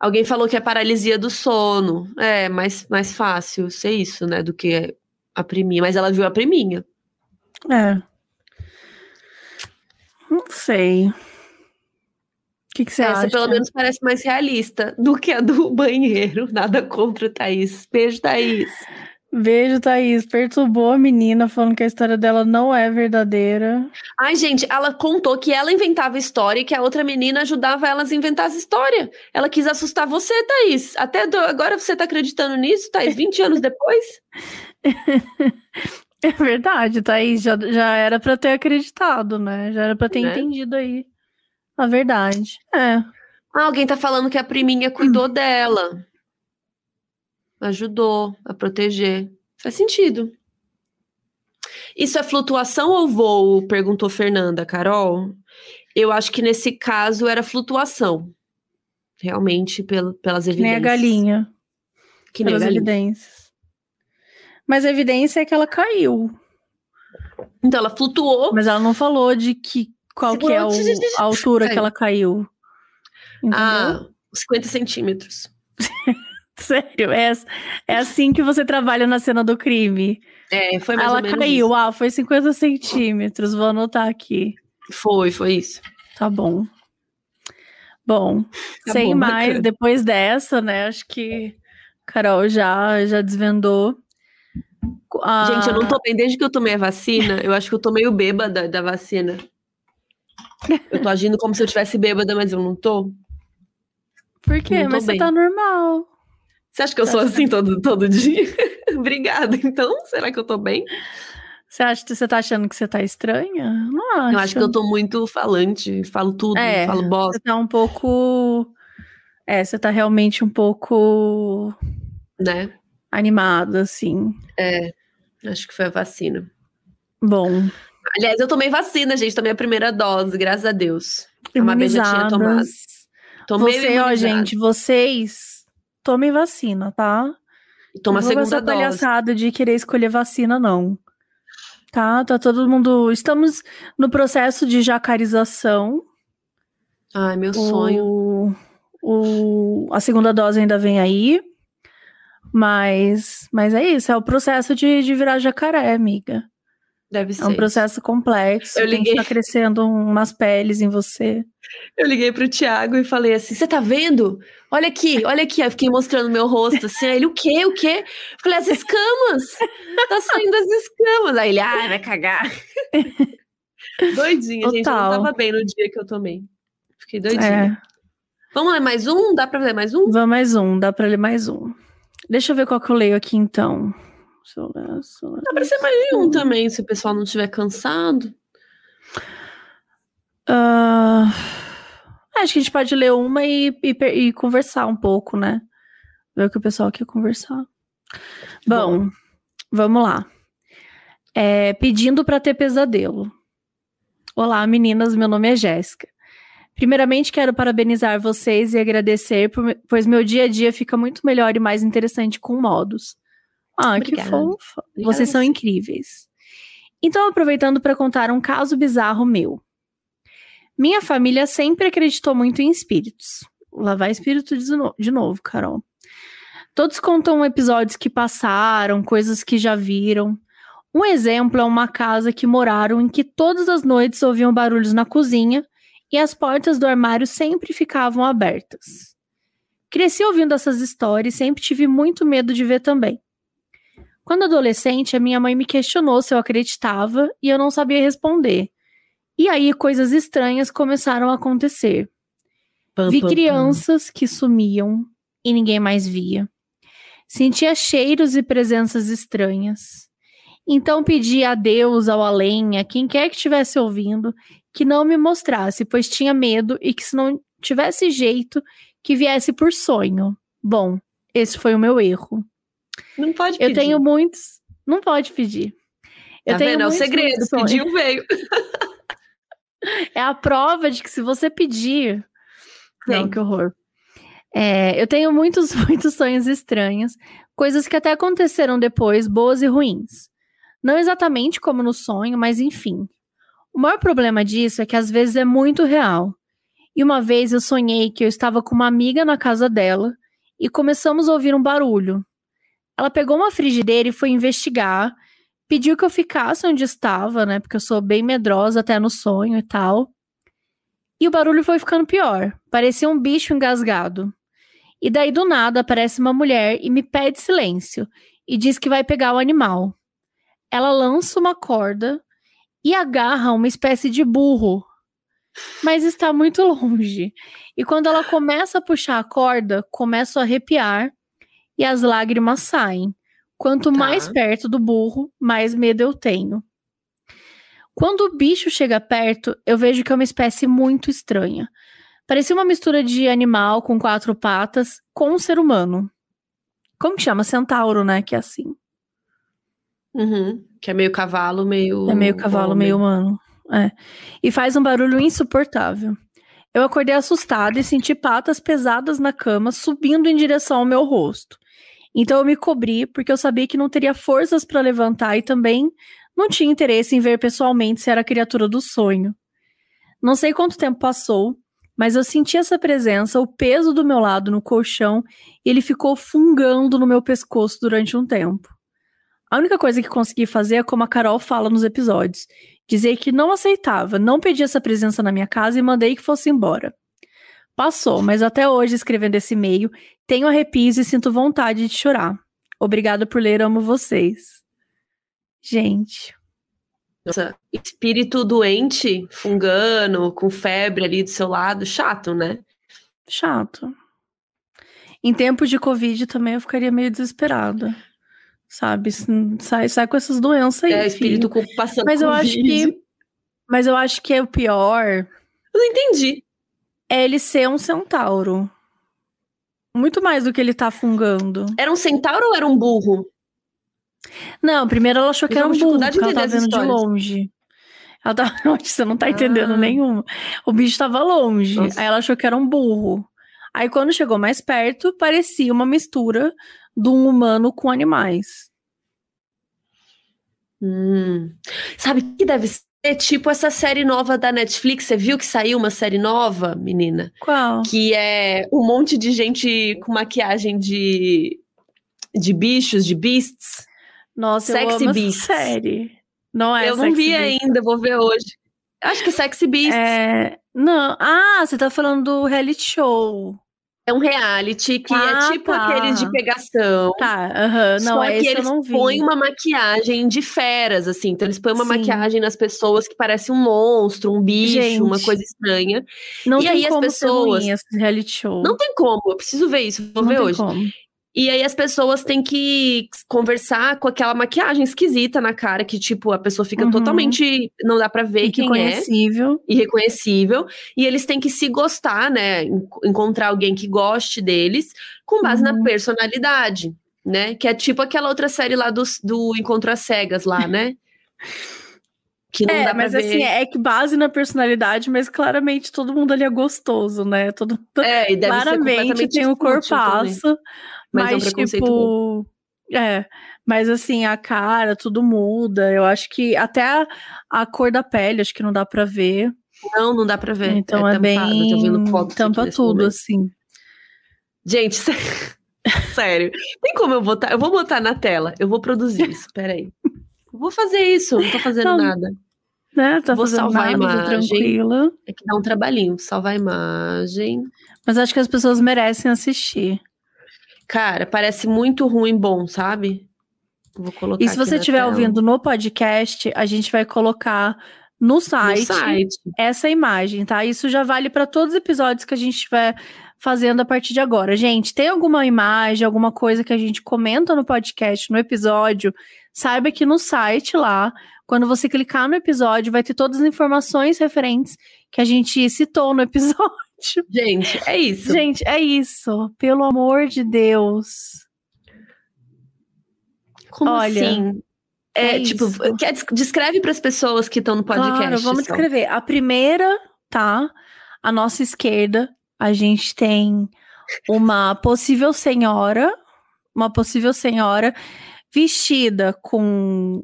Alguém falou que é paralisia do sono. É mais, mais fácil ser isso, né? Do que a priminha. Mas ela viu a priminha. É. Não sei. O que, que você Essa acha? pelo menos parece mais realista do que a do banheiro. Nada contra, Thaís. Beijo, Thaís. Beijo, Thaís. Perturbou a menina falando que a história dela não é verdadeira. Ai, gente, ela contou que ela inventava história e que a outra menina ajudava elas a inventar as histórias. Ela quis assustar você, Thaís. Até do- agora você tá acreditando nisso, Thaís? 20 anos depois? É verdade, Thaís. Já, já era pra ter acreditado, né? Já era pra ter Né? entendido aí a verdade. É. Ah, alguém tá falando que a priminha cuidou dela. Ajudou a proteger. Faz sentido. Isso é flutuação ou voo? Perguntou Fernanda, Carol. Eu acho que nesse caso era flutuação. Realmente, pelo, pelas Que evidências. nem a galinha. Que pelas galinha. evidências. Mas a evidência é que ela caiu. Então, ela flutuou. Mas ela não falou de que qual que é o- a altura que Caiu. ela caiu. Entendeu? Ah, 50 centímetros. Sério, é, é assim que você trabalha na cena do crime. É, foi mais ela caiu, ah, foi 50 centímetros, vou anotar aqui. Foi, foi isso. Tá bom. Bom, Tá sem bom, mais, bacana. depois dessa, né, acho que Carol já, já desvendou. Ah, Gente, eu não tô bem desde que eu tomei a vacina. Eu acho que eu tô meio bêbada da vacina. Eu tô agindo como se eu tivesse bêbada, mas eu não tô. Por quê? não tô Mas você bem. tá normal. Você acha que eu sou assim todo, todo dia? Obrigada, então. Será que eu tô bem? Você acha que você tá achando que você tá estranha? Não acho. Eu acho que eu tô muito falante, falo tudo, É, falo bosta, Você tá um pouco. É, você tá realmente um pouco né? animada, assim. É, acho que foi a vacina. Bom, Aliás, eu tomei vacina, gente, tomei a primeira dose, graças a Deus. A Mabê já tinha tomado. Tomei Você, ó, gente, vocês tomem vacina, tá? Toma a não vou com segunda dose. palhaçada de querer escolher vacina, não. Tá? Tá todo mundo. Estamos no processo de jacarização. Ai, meu sonho. O, o, a segunda dose ainda vem aí. Mas, mas é isso, é o processo de, de virar jacaré, amiga. Deve ser. É um processo complexo. Eu liguei. estar crescendo umas peles em você. Eu liguei pro Thiago e falei assim: Você tá vendo? Olha aqui, olha aqui. Aí fiquei mostrando meu rosto assim. Aí ele, o quê? O quê? Eu falei, as escamas. Tá saindo as escamas. Aí ele, ai, vai cagar. doidinha, gente. Eu não Total. tava bem no dia que eu tomei. Fiquei doidinha. É. Vamos ler mais um? Dá pra ler mais um? Vamos mais um, dá pra ler mais um. Deixa eu ver qual que eu leio aqui então. Dá pra ser mais de um também, se o pessoal não estiver cansado. Ah, acho que a gente pode ler uma e, e, e conversar um pouco, né? Ver o que o pessoal quer conversar. Bom, vamos lá. É, pedindo para ter pesadelo. Olá, meninas. Meu nome é Jéssica. Primeiramente, quero parabenizar vocês e agradecer, pois meu dia a dia fica muito melhor e mais interessante com modos. Ah, que Obrigada. fofa. Obrigada Vocês são incríveis. Então, aproveitando para contar um caso bizarro meu. Minha família sempre acreditou muito em espíritos. Lá vai espírito de de novo, Carol. Todos contam episódios que passaram, coisas que já viram. Um exemplo é uma casa que moraram em que todas as noites ouviam barulhos na cozinha e as portas do armário sempre ficavam abertas. Cresci ouvindo essas histórias e sempre tive muito medo de ver também. Quando adolescente, a minha mãe me questionou se eu acreditava e eu não sabia responder. E aí coisas estranhas começaram a acontecer. Vi crianças que sumiam e ninguém mais via. Sentia cheiros e presenças estranhas. Então pedi a Deus, ao além, a quem quer que estivesse ouvindo, que não me mostrasse, pois tinha medo e que se não tivesse jeito, que viesse por sonho. Bom, esse foi o meu erro. Não pode Eu pedir. tenho muitos. Não pode pedir. Eu Tá tenho vendo? É o segredo. Pediu, veio. É a prova de que se você pedir. Não, que horror. É, eu tenho muitos, muitos sonhos estranhos, coisas que até aconteceram depois, boas e ruins. Não exatamente como no sonho, mas enfim. O maior problema disso é que às vezes é muito real. E uma vez eu sonhei que eu estava com uma amiga na casa dela e começamos a ouvir um barulho. Ela pegou uma frigideira e foi investigar, pediu que eu ficasse onde estava, né? Porque eu sou bem medrosa até no sonho e tal. E o barulho foi ficando pior. Parecia um bicho engasgado. E daí do nada aparece uma mulher e me pede silêncio e diz que vai pegar o animal. Ela lança uma corda e agarra uma espécie de burro, mas está muito longe. E quando ela começa a puxar a corda, começo a arrepiar e as lágrimas saem. Quanto Tá. mais perto do burro, mais medo eu tenho. Quando o bicho chega perto, eu vejo que é uma espécie muito estranha. Parecia uma mistura de animal com quatro patas com um ser humano. Como que chama? Centauro, né? Que é assim. Uhum. Que é meio cavalo, meio. É meio cavalo, homem. meio humano. É. E faz um barulho insuportável. Eu acordei assustada e senti patas pesadas na cama subindo em direção ao meu rosto. Então eu me cobri porque eu sabia que não teria forças para levantar e também não tinha interesse em ver pessoalmente se era a criatura do sonho. Não sei quanto tempo passou, mas eu senti essa presença, o peso do meu lado no colchão, e ele ficou fungando no meu pescoço durante um tempo. A única coisa que consegui fazer é como a Carol fala nos episódios: dizer que não aceitava, não pedi essa presença na minha casa e mandei que fosse embora. Passou, mas até hoje, escrevendo esse e-mail, tenho arrepios e sinto vontade de chorar. Obrigada por ler, amo vocês. Gente, Nossa, espírito doente, fungando, com febre ali do seu lado, chato, né? chato. Em tempos de Covid também eu ficaria meio desesperada. Sabe? Sai, sai com essas doenças aí. é, filho. espírito com- passando Mas eu acho que. Mas eu acho que é o pior Eu não entendi. É ele ser um centauro. Muito mais do que ele tá fungando. Era um centauro ou era um burro? Não, primeiro ela achou que Eu era um burro, porque ela tava vendo de longe. Ela tava... Você não tá entendendo Ah. nenhuma. O bicho tava longe. Nossa. Aí ela achou que era um burro. Aí quando chegou mais perto, parecia uma mistura de um humano com animais. Hum. Sabe o que deve ser? Tipo essa série nova da Netflix. Você viu que saiu uma série nova, menina? Qual? Que é um monte de gente com maquiagem de, de bichos, de beasts. Nossa, eu Sexy amo Beasts. essa série. Não é Eu não vi ainda, vou ver hoje. Acho que Sexy Beasts é, É... Não. Ah, você tá falando do reality show. Um reality que Ah, é tipo tá. aqueles de pegação. Tá, aham. Não, só é que eles põem uma maquiagem de feras, assim. Então, eles põem uma Sim. maquiagem nas pessoas que parece um monstro, um bicho, uma Gente. coisa estranha. Não E tem aí as como pessoas- ser ruim reality show. Não tem como, eu preciso ver isso, vou Não ver tem hoje. como. E aí as pessoas têm que conversar com aquela maquiagem esquisita na cara, que, tipo, a pessoa fica Uhum. totalmente. Não dá pra ver quem é. Reconhecível. Irreconhecível. E eles têm que se gostar, né? en- Encontrar alguém que goste deles com base na Uhum. personalidade, né? Que é tipo aquela outra série lá do, do Encontro às Cegas lá, né? Que não É, dá pra mas ver. assim, é que base na personalidade, mas claramente todo mundo ali é gostoso, né? Todo É, e deve ser claramente completamente tem o fútil também. Corpaço, Mas é um mas, preconceito tipo, é, mas assim, a cara, tudo muda. Eu acho que até a, a cor da pele, acho que não dá pra ver. Não, não dá pra ver. Então é, tampado, bem tampa tudo momento. assim. Gente, sé- sério. Tem como eu botar? Eu vou botar na tela. Eu vou produzir isso. Peraí. Eu vou fazer isso. Não tô fazendo Não, nada. Né? Tá Vou fazendo salvar a nada, tá imagem. tranquila. É que dá um trabalhinho. Salvar a imagem. Mas acho que as pessoas merecem assistir. Cara, parece muito ruim bom, sabe? Vou colocar E se você estiver ouvindo no podcast, a gente vai colocar no no site, site. essa imagem, tá? Isso já vale para todos os episódios que a gente estiver fazendo a partir de agora. Gente, tem alguma imagem, alguma coisa que a gente comenta no podcast, no episódio, saiba que no site lá, quando você clicar no episódio, vai ter todas as informações referentes que a gente citou no episódio. Gente, é isso. Gente, é isso. Pelo amor de Deus. Como olha, assim? É, é tipo, quer, des- descreve para as pessoas que estão no podcast. Claro, vamos descrever. A primeira, tá? À nossa esquerda, a gente tem uma possível senhora, uma possível senhora vestida com.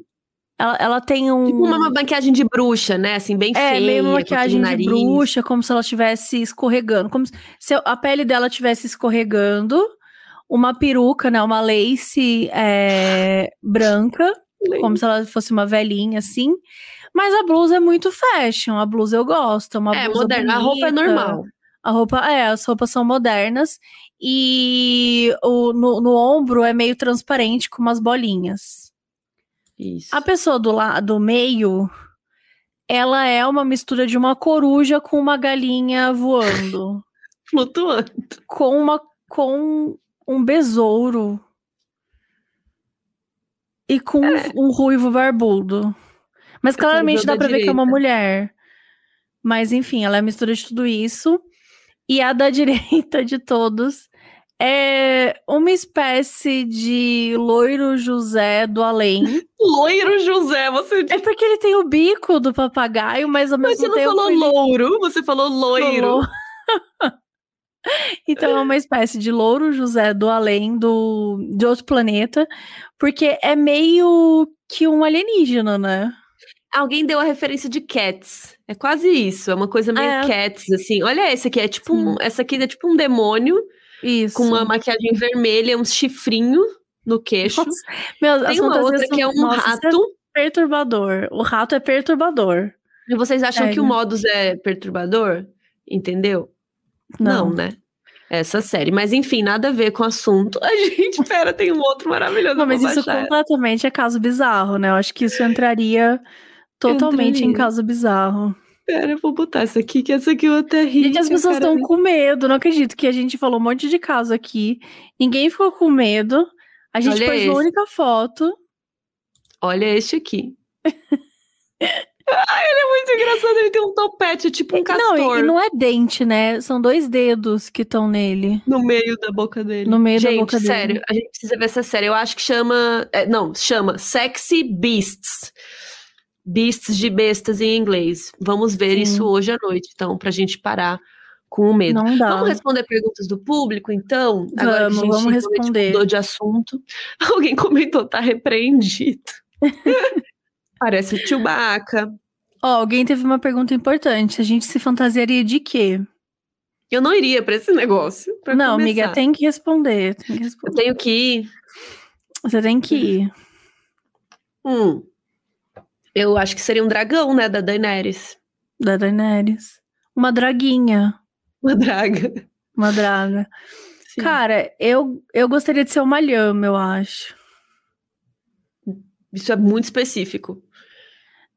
Ela, ela tem um. Tipo uma maquiagem de bruxa, né? Assim, bem é, feia. meio uma maquiagem de bruxa, como se ela estivesse escorregando. Como se a pele dela estivesse escorregando. Uma peruca, né? Uma lace é, branca. Como se ela fosse uma velhinha, assim. Mas a blusa é muito fashion. A blusa eu gosto. É uma É, moderna. A roupa é bonita. normal. A roupa, é, as roupas são modernas. E o, no, no ombro é meio transparente com umas bolinhas. Isso. A pessoa do lado, do meio, ela é uma mistura de uma coruja com uma galinha voando. Flutuando. com uma com um besouro. E com um- É. um ruivo barbudo. Mas claramente dá pra ver que é uma direita. mulher. Mas enfim, ela é a mistura de tudo isso. E a da direita de todos é uma espécie de loiro José do além. Loiro José, você É porque ele tem o bico do papagaio, mas ao Mas mesmo você não tempo falou ele louro, você falou loiro. Falou. então é uma espécie de louro José do além do de outro planeta, porque é meio que um alienígena, né? Alguém deu a referência de Cats. É quase isso. É uma coisa meio É. Cats, assim. Olha esse aqui, é tipo um, essa aqui é tipo um demônio Isso. com uma maquiagem vermelha, um chifrinho no queixo. Nossa, meu, Tem uma outra são- que é um nossa, é rato. perturbador. O rato é perturbador. E vocês acham que Sério. o modus é perturbador? Entendeu? Não, Não. né? Essa série. Mas enfim, nada a ver com o assunto. A gente, pera, tem um outro maravilhoso. Não, mas isso baixar. completamente é caso bizarro, né? Eu acho que isso entraria totalmente em Entraria. caso bizarro. Pera, eu vou botar essa aqui, que essa aqui eu até ri. Gente, as pessoas estão com medo. Não acredito que a gente falou um monte de caso aqui. Ninguém ficou com medo. A gente Olha pôs esse. uma única foto. Olha este aqui. Ai, ele é muito engraçado. Ele tem um topete, tipo um castor, Não, e, não é dente, né? São dois dedos que estão nele. no meio da boca dele. No meio da gente, boca dele. sério, a gente precisa ver essa série. Eu acho que chama. é, não, chama Sexy Beasts. Beasts de bestas em inglês. Vamos ver Sim. isso hoje à noite, então, pra gente parar com o medo. Vamos responder perguntas do público, então? Agora que a Vamos, gente vamos responder. mudou de assunto. Alguém comentou, tá repreendido. Parece o Chewbacca. Ó, alguém teve uma pergunta importante. A gente se fantasiaria de quê? Eu não iria pra esse negócio. não, começar. amiga, tem que responder. Tem que Eu responder. tenho que ir. Você tem que ir. Hum. Eu acho que seria um dragão, né? Da Daenerys. Da Daenerys. Uma draguinha. Uma draga. Uma draga. Sim. Cara, eu, eu gostaria de ser uma lhama, eu acho. Isso é muito específico.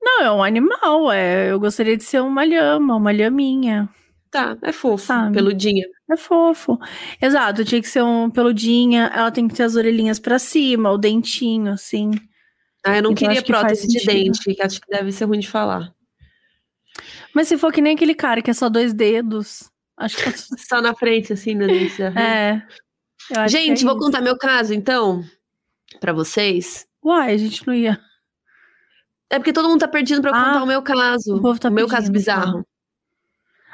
Não, é um animal, é. Eu gostaria de ser uma lhama, uma lhaminha. Tá, é fofo, Sabe? peludinha. É fofo. Exato, tinha que ser um peludinha, ela tem que ter as orelhinhas pra cima, o dentinho, assim. Ah, eu não Então, queria acho que prótese de dente, que acho que deve ser ruim de falar. Mas se for que nem aquele cara que é só dois dedos, acho que Só na frente, assim, dente. aham. É. Gente, é vou isso. contar meu caso, então, pra vocês. Uai, a gente não ia. É porque todo mundo tá pedindo pra eu Ah, contar o meu caso. o povo tá o meu caso pedindo, bizarro.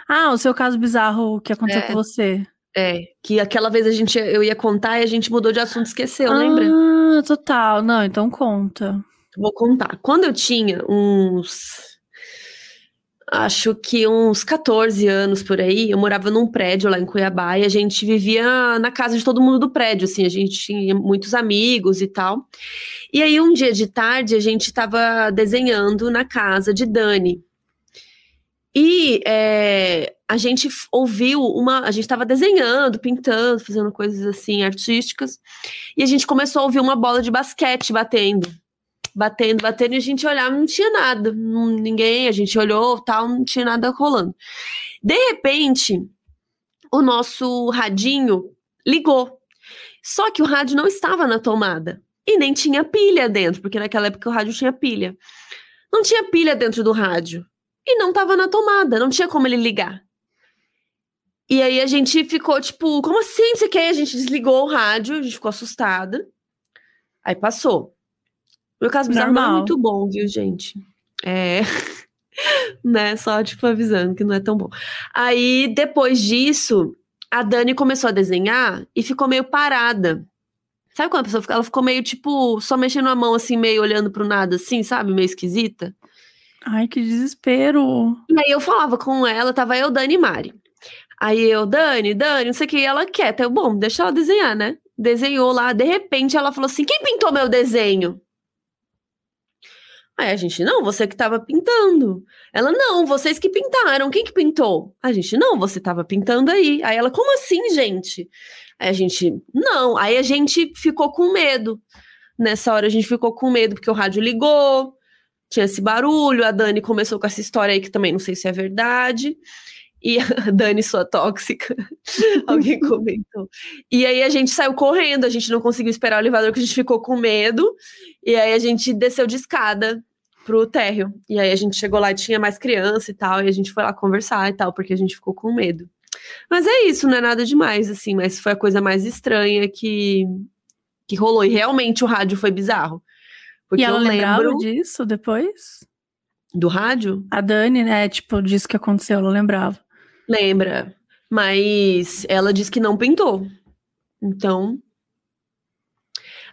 Ah, o seu caso bizarro que aconteceu É. com você. É, que aquela vez a gente, eu ia contar e a gente mudou de assunto e esqueceu, lembra? Ah, total. Não, então conta. Vou contar. Quando eu tinha uns. Acho que uns 14 anos por aí, eu morava num prédio lá em Cuiabá e a gente vivia na casa de todo mundo do prédio, assim, a gente tinha muitos amigos e tal. E aí, um dia de tarde, a gente tava desenhando na casa de Dani. E é, a gente ouviu uma. A gente tava desenhando, pintando, fazendo coisas assim artísticas. E a gente começou a ouvir uma bola de basquete batendo batendo, batendo, e a gente olhava, não tinha nada, ninguém, a gente olhou, tal, não tinha nada rolando. De repente, o nosso radinho ligou. Só que o rádio não estava na tomada e nem tinha pilha dentro, porque naquela época o rádio tinha pilha. Não tinha pilha dentro do rádio e não estava na tomada, não tinha como ele ligar. E aí a gente ficou tipo, como assim? Você quer? A gente desligou o rádio, a gente ficou assustada. Aí passou. Meu caso bizarro não é muito bom, viu, gente? É. né? Só, tipo, avisando que não é tão bom. Aí, depois disso, a Dani começou a desenhar e ficou meio parada. Sabe quando a pessoa fica, ela ficou meio, tipo, só mexendo a mão, assim, meio olhando pro nada, assim, sabe? Meio esquisita. Ai, que desespero. E aí eu falava com ela, tava eu, Dani e Mari. Aí eu, Dani, Dani, não sei o que, ela quieta. Eu, bom, deixa ela desenhar, né? Desenhou lá, de repente ela falou assim: quem pintou meu desenho? Aí a gente, não, você que tava pintando. Ela, não, vocês que pintaram. Quem que pintou? A gente, não, você tava pintando aí. Aí ela, como assim, gente? Aí a gente, não. Aí a gente ficou com medo. Nessa hora a gente ficou com medo, porque o rádio ligou, tinha esse barulho. A Dani começou com essa história aí que também não sei se é verdade. E a Dani, sua tóxica, alguém comentou. E aí a gente saiu correndo, a gente não conseguiu esperar o elevador, porque a gente ficou com medo. E aí a gente desceu de escada pro térreo. E aí a gente chegou lá e tinha mais criança e tal, e a gente foi lá conversar e tal, porque a gente ficou com medo. Mas é isso, não é nada demais, assim, mas foi a coisa mais estranha que, que rolou. E realmente o rádio foi bizarro. Porque e ela eu lembro disso depois? do rádio, A Dani, né, tipo, disse que aconteceu, ela lembrava. Lembra. Mas ela disse que não pintou. Então.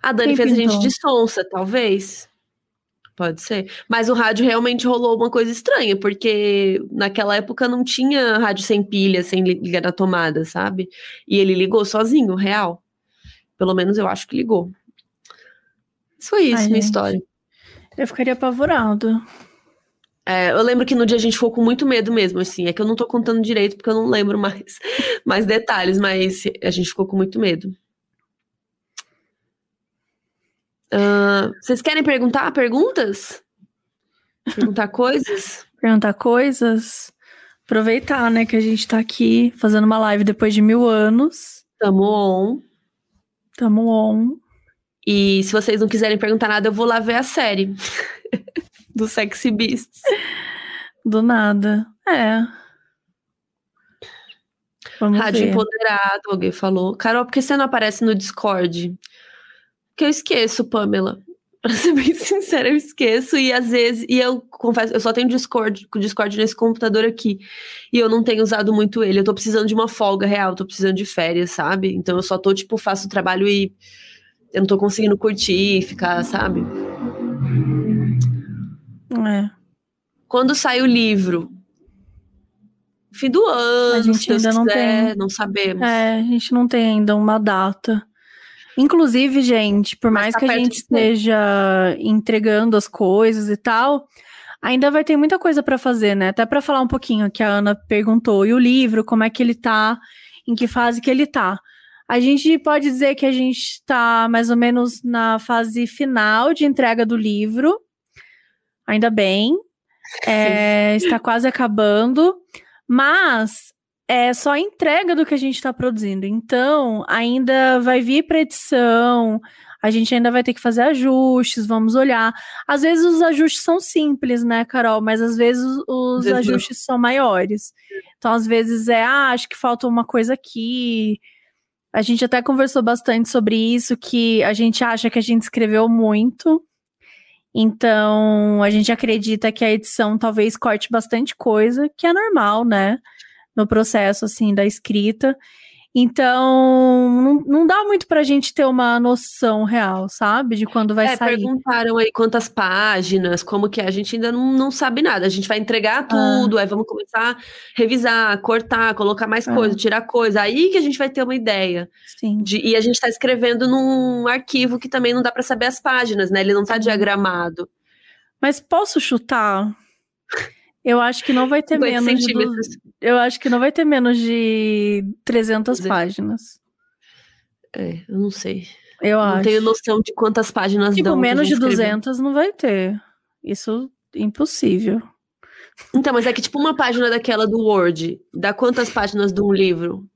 A Dani Quem fez a pintou? gente de sonsa, talvez. Pode ser. Mas o rádio realmente rolou uma coisa estranha, porque naquela época não tinha rádio sem pilha, sem li- ligar na tomada, sabe? E ele ligou sozinho, real. Pelo menos eu acho que ligou. Isso foi isso, Ai, minha gente. história. Eu ficaria apavorado. É, eu lembro que no dia a gente ficou com muito medo mesmo, assim. É que eu não tô contando direito porque eu não lembro mais, mais detalhes, mas a gente ficou com muito medo. Ah, vocês querem perguntar perguntas? Perguntar coisas? Perguntar coisas. Aproveitar, né, que a gente tá aqui fazendo uma live depois de mil anos. Tamo on. Tamo on. E se vocês não quiserem perguntar nada, eu vou lá ver a série do Sexy Beasts. Do nada. É. Vamos Rádio ver. Empoderado, alguém falou. Carol, por que você não aparece no Discord? Porque eu esqueço, Pamela. Pra ser bem sincera, eu esqueço. E às vezes, e eu confesso, eu só tenho Discord, o Discord nesse computador aqui. E eu não tenho usado muito ele. Eu tô precisando de uma folga real, tô precisando de férias, sabe? Então eu só tô, tipo, faço o trabalho e eu não tô conseguindo curtir, ficar, sabe? É. Quando sai o livro? Fim do ano, gente se Deus ainda não quiser, tem. não sabemos. É, a gente não tem ainda uma data. Inclusive, gente, por Mas mais tá que a gente esteja entregando as coisas e tal, ainda vai ter muita coisa pra fazer, né? Até pra falar um pouquinho que a Ana perguntou, e o livro, como é que ele tá, em que fase que ele tá. A gente pode dizer que a gente tá mais ou menos na fase final de entrega do livro. Ainda bem. É, está quase acabando. Mas é só a entrega do que a gente está produzindo. Então, ainda vai vir para edição, a gente ainda vai ter que fazer ajustes, vamos olhar. Às vezes os ajustes são simples, né, Carol? Mas às vezes os ajustes são maiores. Então, às vezes é, ah, acho que falta uma coisa aqui. A gente até conversou bastante sobre isso, que a gente acha que a gente escreveu muito. Então, a gente acredita que a edição talvez corte bastante coisa, que é normal, né? no processo assim da escrita. Então, não, não dá muito pra gente ter uma noção real, sabe? De quando vai é, sair. Perguntaram aí quantas páginas, como que é. A gente ainda não, não sabe nada. A gente vai entregar ah. tudo, ah. aí vamos começar a revisar, cortar, colocar mais ah. coisa, tirar coisa. Aí que a gente vai ter uma ideia. Sim. De, e a gente tá escrevendo num arquivo que também não dá para saber as páginas, né? Ele não tá Sim. diagramado. Mas posso chutar? Eu acho que não vai ter menos de, eu acho que não vai ter menos de 300 páginas. É, eu não sei. Eu não acho. tenho noção de quantas páginas tipo, dão. menos de 200 não vai ter. Isso impossível. Então, mas é que tipo uma página daquela do Word, dá quantas páginas de um livro?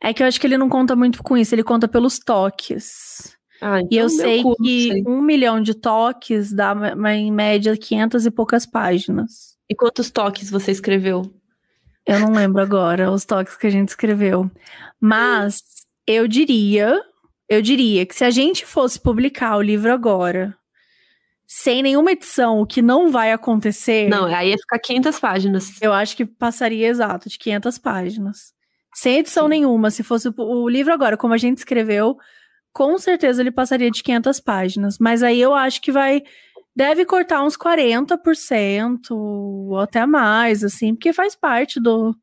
É que eu acho que ele não conta muito com isso, ele conta pelos toques. Ah, então e eu sei que sei. um milhão de toques dá em média 500 e poucas páginas. E quantos toques você escreveu? Eu não lembro agora os toques que a gente escreveu. Mas eu diria, eu diria que se a gente fosse publicar o livro agora, sem nenhuma edição, o que não vai acontecer. Não, aí ia ficar 500 páginas. Eu acho que passaria exato de 500 páginas. Sem edição Sim. nenhuma. Se fosse o livro agora, como a gente escreveu, com certeza ele passaria de 500 páginas. Mas aí eu acho que vai deve cortar uns 40% ou até mais, assim, porque faz parte do,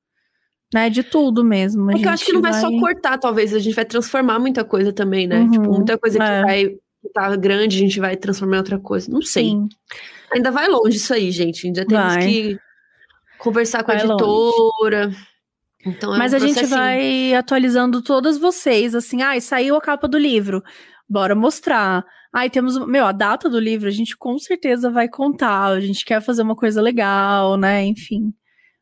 né, de tudo mesmo. Eu acho que não vai... vai... só cortar, talvez, a gente vai transformar muita coisa também, né? Uhum, tipo, muita coisa é. que vai tá grande, a gente vai transformar em outra coisa. Não sei. Sim. Ainda vai longe isso aí, gente. Ainda temos vai. que conversar com vai a editora. Longe. Então, é Mas um a gente vai atualizando todas vocês, assim, ai, ah, saiu a capa do livro, bora mostrar. Ai, temos, meu, a data do livro, a gente com certeza vai contar, a gente quer fazer uma coisa legal, né? Enfim.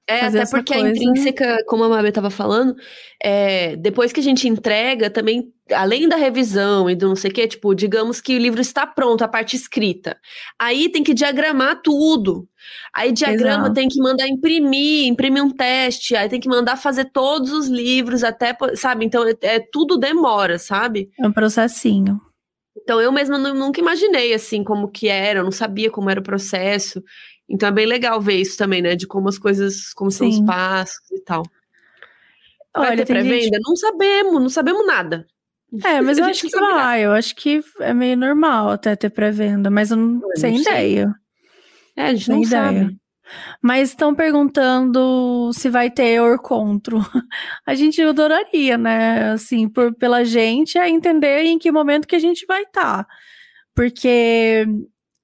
É, até porque coisa... a intrínseca, como a Mabê estava falando, é, depois que a gente entrega, também, além da revisão e do não sei o quê, tipo, digamos que o livro está pronto, a parte escrita. Aí tem que diagramar tudo. Aí diagrama Exato. tem que mandar imprimir, imprimir um teste, aí tem que mandar fazer todos os livros, até, sabe? Então, é, é tudo demora, sabe? É um processinho. Então eu mesma nunca imaginei assim como que era, eu não sabia como era o processo. Então é bem legal ver isso também, né? De como as coisas, como Sim. são os passos e tal. Vai Olha, ter pré-venda? Gente... Não sabemos, não sabemos nada. É, mas eu acho que vai, eu acho que é meio normal até ter pré-venda, mas eu não, eu sem ideia. É, a gente sem não ideia. sabe. Mas estão perguntando se vai ter Orcontro. A gente adoraria, né? Assim, por, pela gente, é entender em que momento que a gente vai estar. Tá. Porque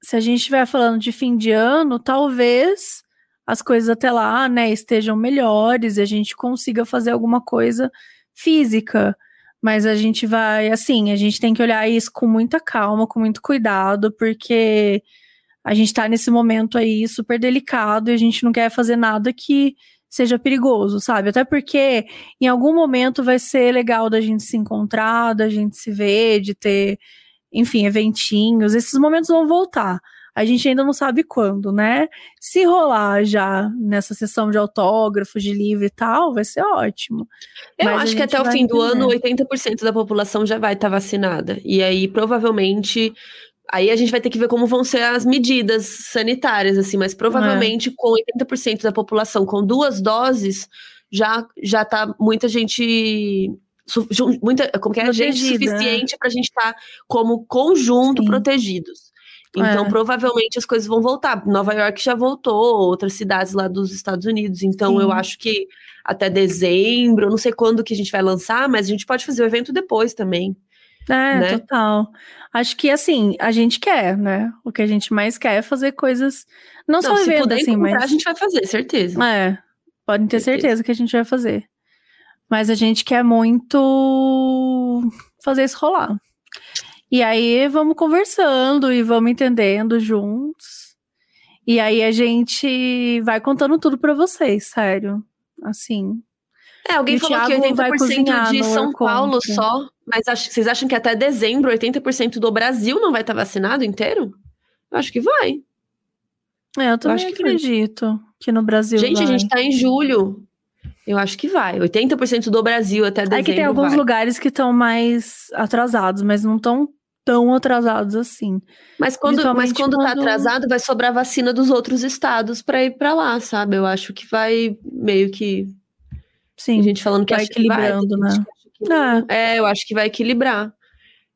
se a gente estiver falando de fim de ano, talvez as coisas até lá, né, estejam melhores e a gente consiga fazer alguma coisa física. Mas a gente vai, assim, a gente tem que olhar isso com muita calma, com muito cuidado, porque a gente tá nesse momento aí super delicado e a gente não quer fazer nada que seja perigoso, sabe? Até porque em algum momento vai ser legal da gente se encontrar, da gente se ver, de ter, enfim, eventinhos. Esses momentos vão voltar. A gente ainda não sabe quando, né? Se rolar já nessa sessão de autógrafos, de livro e tal, vai ser ótimo. Eu Mas acho que até o fim do ano, 80% da população já vai estar tá vacinada. E aí, provavelmente, Aí a gente vai ter que ver como vão ser as medidas sanitárias, assim, mas provavelmente é. com 80% da população com duas doses, já, já tá muita gente. Muita, como que é? Protegida. Gente suficiente para a gente estar tá como conjunto Sim. protegidos. Então, é. provavelmente as coisas vão voltar. Nova York já voltou, outras cidades lá dos Estados Unidos. Então, Sim. eu acho que até dezembro, não sei quando que a gente vai lançar, mas a gente pode fazer o evento depois também. É, né? total. Acho que assim, a gente quer, né? O que a gente mais quer é fazer coisas. Não, não só evento, assim, mas. A gente vai fazer, certeza. É. Podem ter certeza. certeza que a gente vai fazer. Mas a gente quer muito fazer isso rolar. E aí vamos conversando e vamos entendendo juntos. E aí a gente vai contando tudo para vocês, sério. Assim, É, alguém falou que Thiago vai 80% cozinhar de São Paulo só. Mas ach- vocês acham que até dezembro 80% do Brasil não vai estar vacinado inteiro? Eu acho que vai. É, eu também acho que vai. acredito que no Brasil gente, vai. a gente tá em julho. Eu acho que vai. 80% do Brasil até dezembro É que tem alguns vai. lugares que estão mais atrasados, mas não estão tão atrasados assim. Mas quando, mas Principalmente quando tá quando- atrasado, vai sobrar vacina dos outros estados pra ir pra lá, sabe? Eu acho que vai meio que. Sim. Tem gente falando que vai acha que vai, equilibrando, né? Não. É, eu acho que vai equilibrar.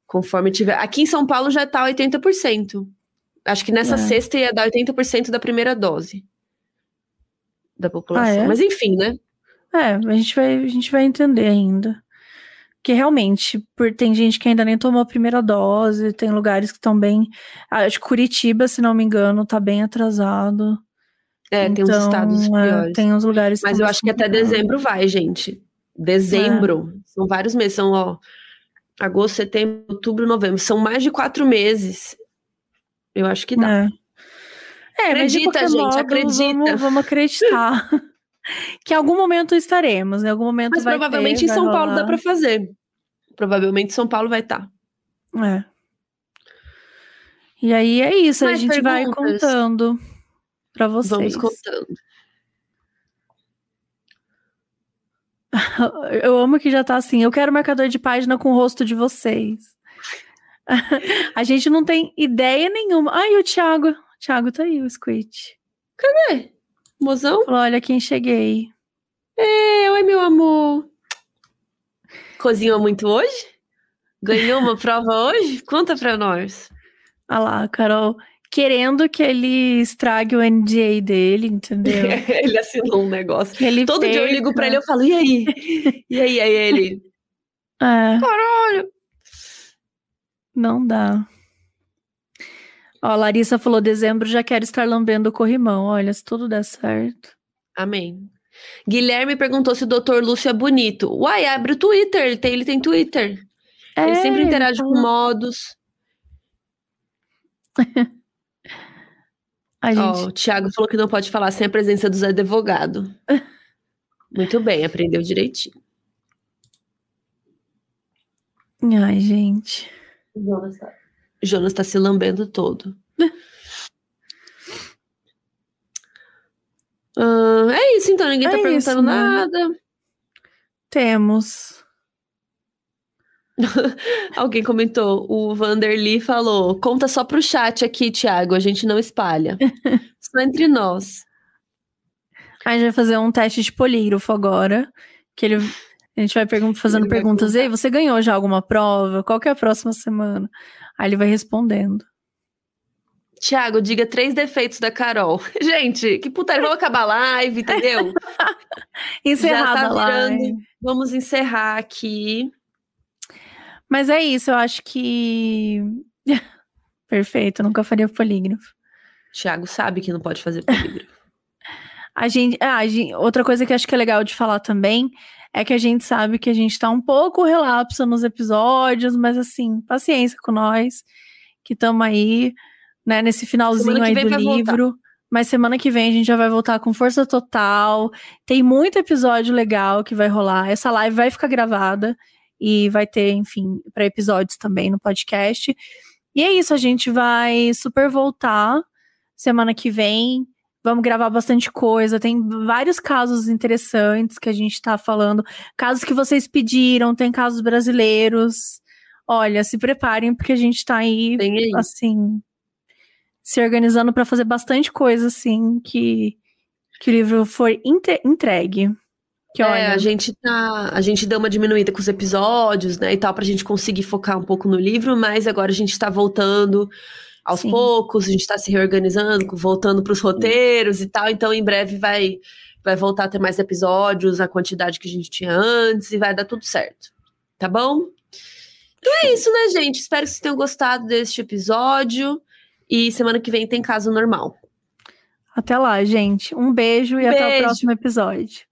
Conforme tiver. Aqui em São Paulo já tá 80%. Acho que nessa É. sexta ia dar 80% da primeira dose da população. Ah, é? Mas enfim, né? é, a gente vai, a gente vai entender ainda. Porque realmente, por, tem gente que ainda nem tomou a primeira dose, tem lugares que estão bem. ah, Acho que Curitiba, se não me engano, tá bem atrasado. É, tem uns Então, estados é, piores. tem uns lugares Mas eu acho que até dezembro vai, gente. Dezembro. São vários meses. São, ó, agosto, setembro, outubro, novembro. São mais de quatro meses. Eu acho que dá. É. É, Acredita, gente, modo, acredita. Vamos, vamos acreditar. que em algum momento estaremos, em algum momento Mas vai provavelmente ter, em vai São Paulo dá rolar. pra fazer. Provavelmente São Paulo vai estar. É. E aí é isso, a gente vai perguntas? contando pra vocês. Vamos contando. Eu amo que já tá assim. Eu quero marcador de página com o rosto de vocês. a gente não tem ideia nenhuma. Ai, o Thiago. O Thiago tá aí, o Squid. Mozão? Falou: olha quem cheguei. É, oi, meu amor. Cozinhou muito hoje? Ganhou uma prova hoje? Conta pra nós. Olha lá, Carol. Querendo que ele estrague o NDA dele, entendeu? ele assinou um negócio. Ele Todo dia eu ligo pra ele, perca. eu falo, e aí? E aí, aí ele? É, Caralho! não dá. Ó, a Larissa falou: dezembro já quero estar lambendo o corrimão. Olha, se tudo der certo. Amém. Guilherme perguntou se o Dr. Lúcio é bonito. Uai, abre o Twitter, ele tem, ele tem Twitter. ele sempre interage então- com modos. A gente o Thiago falou que não pode falar sem a presença do Zé Advogado. Muito bem, aprendeu direitinho. Ai, gente. Jonas tá se lambendo todo. Ah, é isso, então. Ninguém tá É perguntando isso, né? nada. Temos. Alguém comentou. O Vanderly falou: conta só pro chat aqui, Thiago. A gente não espalha. só entre nós. A gente vai fazer um teste de polígrafo agora. Que ele, a gente vai pergun- fazendo Ele vai perguntas. contar. Ei, você ganhou já alguma prova? Qual que é a próxima semana? Aí ele vai respondendo. Thiago, diga três defeitos da Carol. Gente, que putaria. Vamos acabar a live, entendeu? Encerrada tá lá. virando. Vamos encerrar aqui. Mas é isso, eu acho que. Perfeito, eu nunca faria polígrafo. Thiago sabe que não pode fazer polígrafo. A gente, ah, a gente- outra coisa que eu acho que é legal de falar também é que a gente sabe que a gente tá um pouco relapso nos episódios, mas assim, paciência com nós, que estamos aí, né, nesse finalzinho aí do vai voltar. livro. Mas semana que vem a gente já vai voltar com força total. Tem muito episódio legal que vai rolar. Essa live vai ficar gravada e vai ter, enfim, para episódios também no podcast. E é isso, a gente vai super voltar semana que vem. Vamos gravar bastante coisa. Tem vários casos interessantes que a gente tá falando. Casos que vocês pediram, tem casos brasileiros. Olha, se preparem, porque a gente tá aí, aí. assim, se organizando para fazer bastante coisa, assim, que, que o livro for entregue. Que É, olha, a gente tá. A gente deu uma diminuída com os episódios, né? E tal, pra gente conseguir focar um pouco no livro, mas agora a gente tá voltando aos Sim. poucos, a gente tá se reorganizando, voltando pros roteiros e tal. Então, em breve vai, vai voltar a ter mais episódios, a quantidade que a gente tinha antes, e vai dar tudo certo. Tá bom? Então é isso, né, gente? Espero que vocês tenham gostado deste episódio. E semana que vem tem caso normal. até lá, gente. Um beijo e até o Beijo. próximo episódio.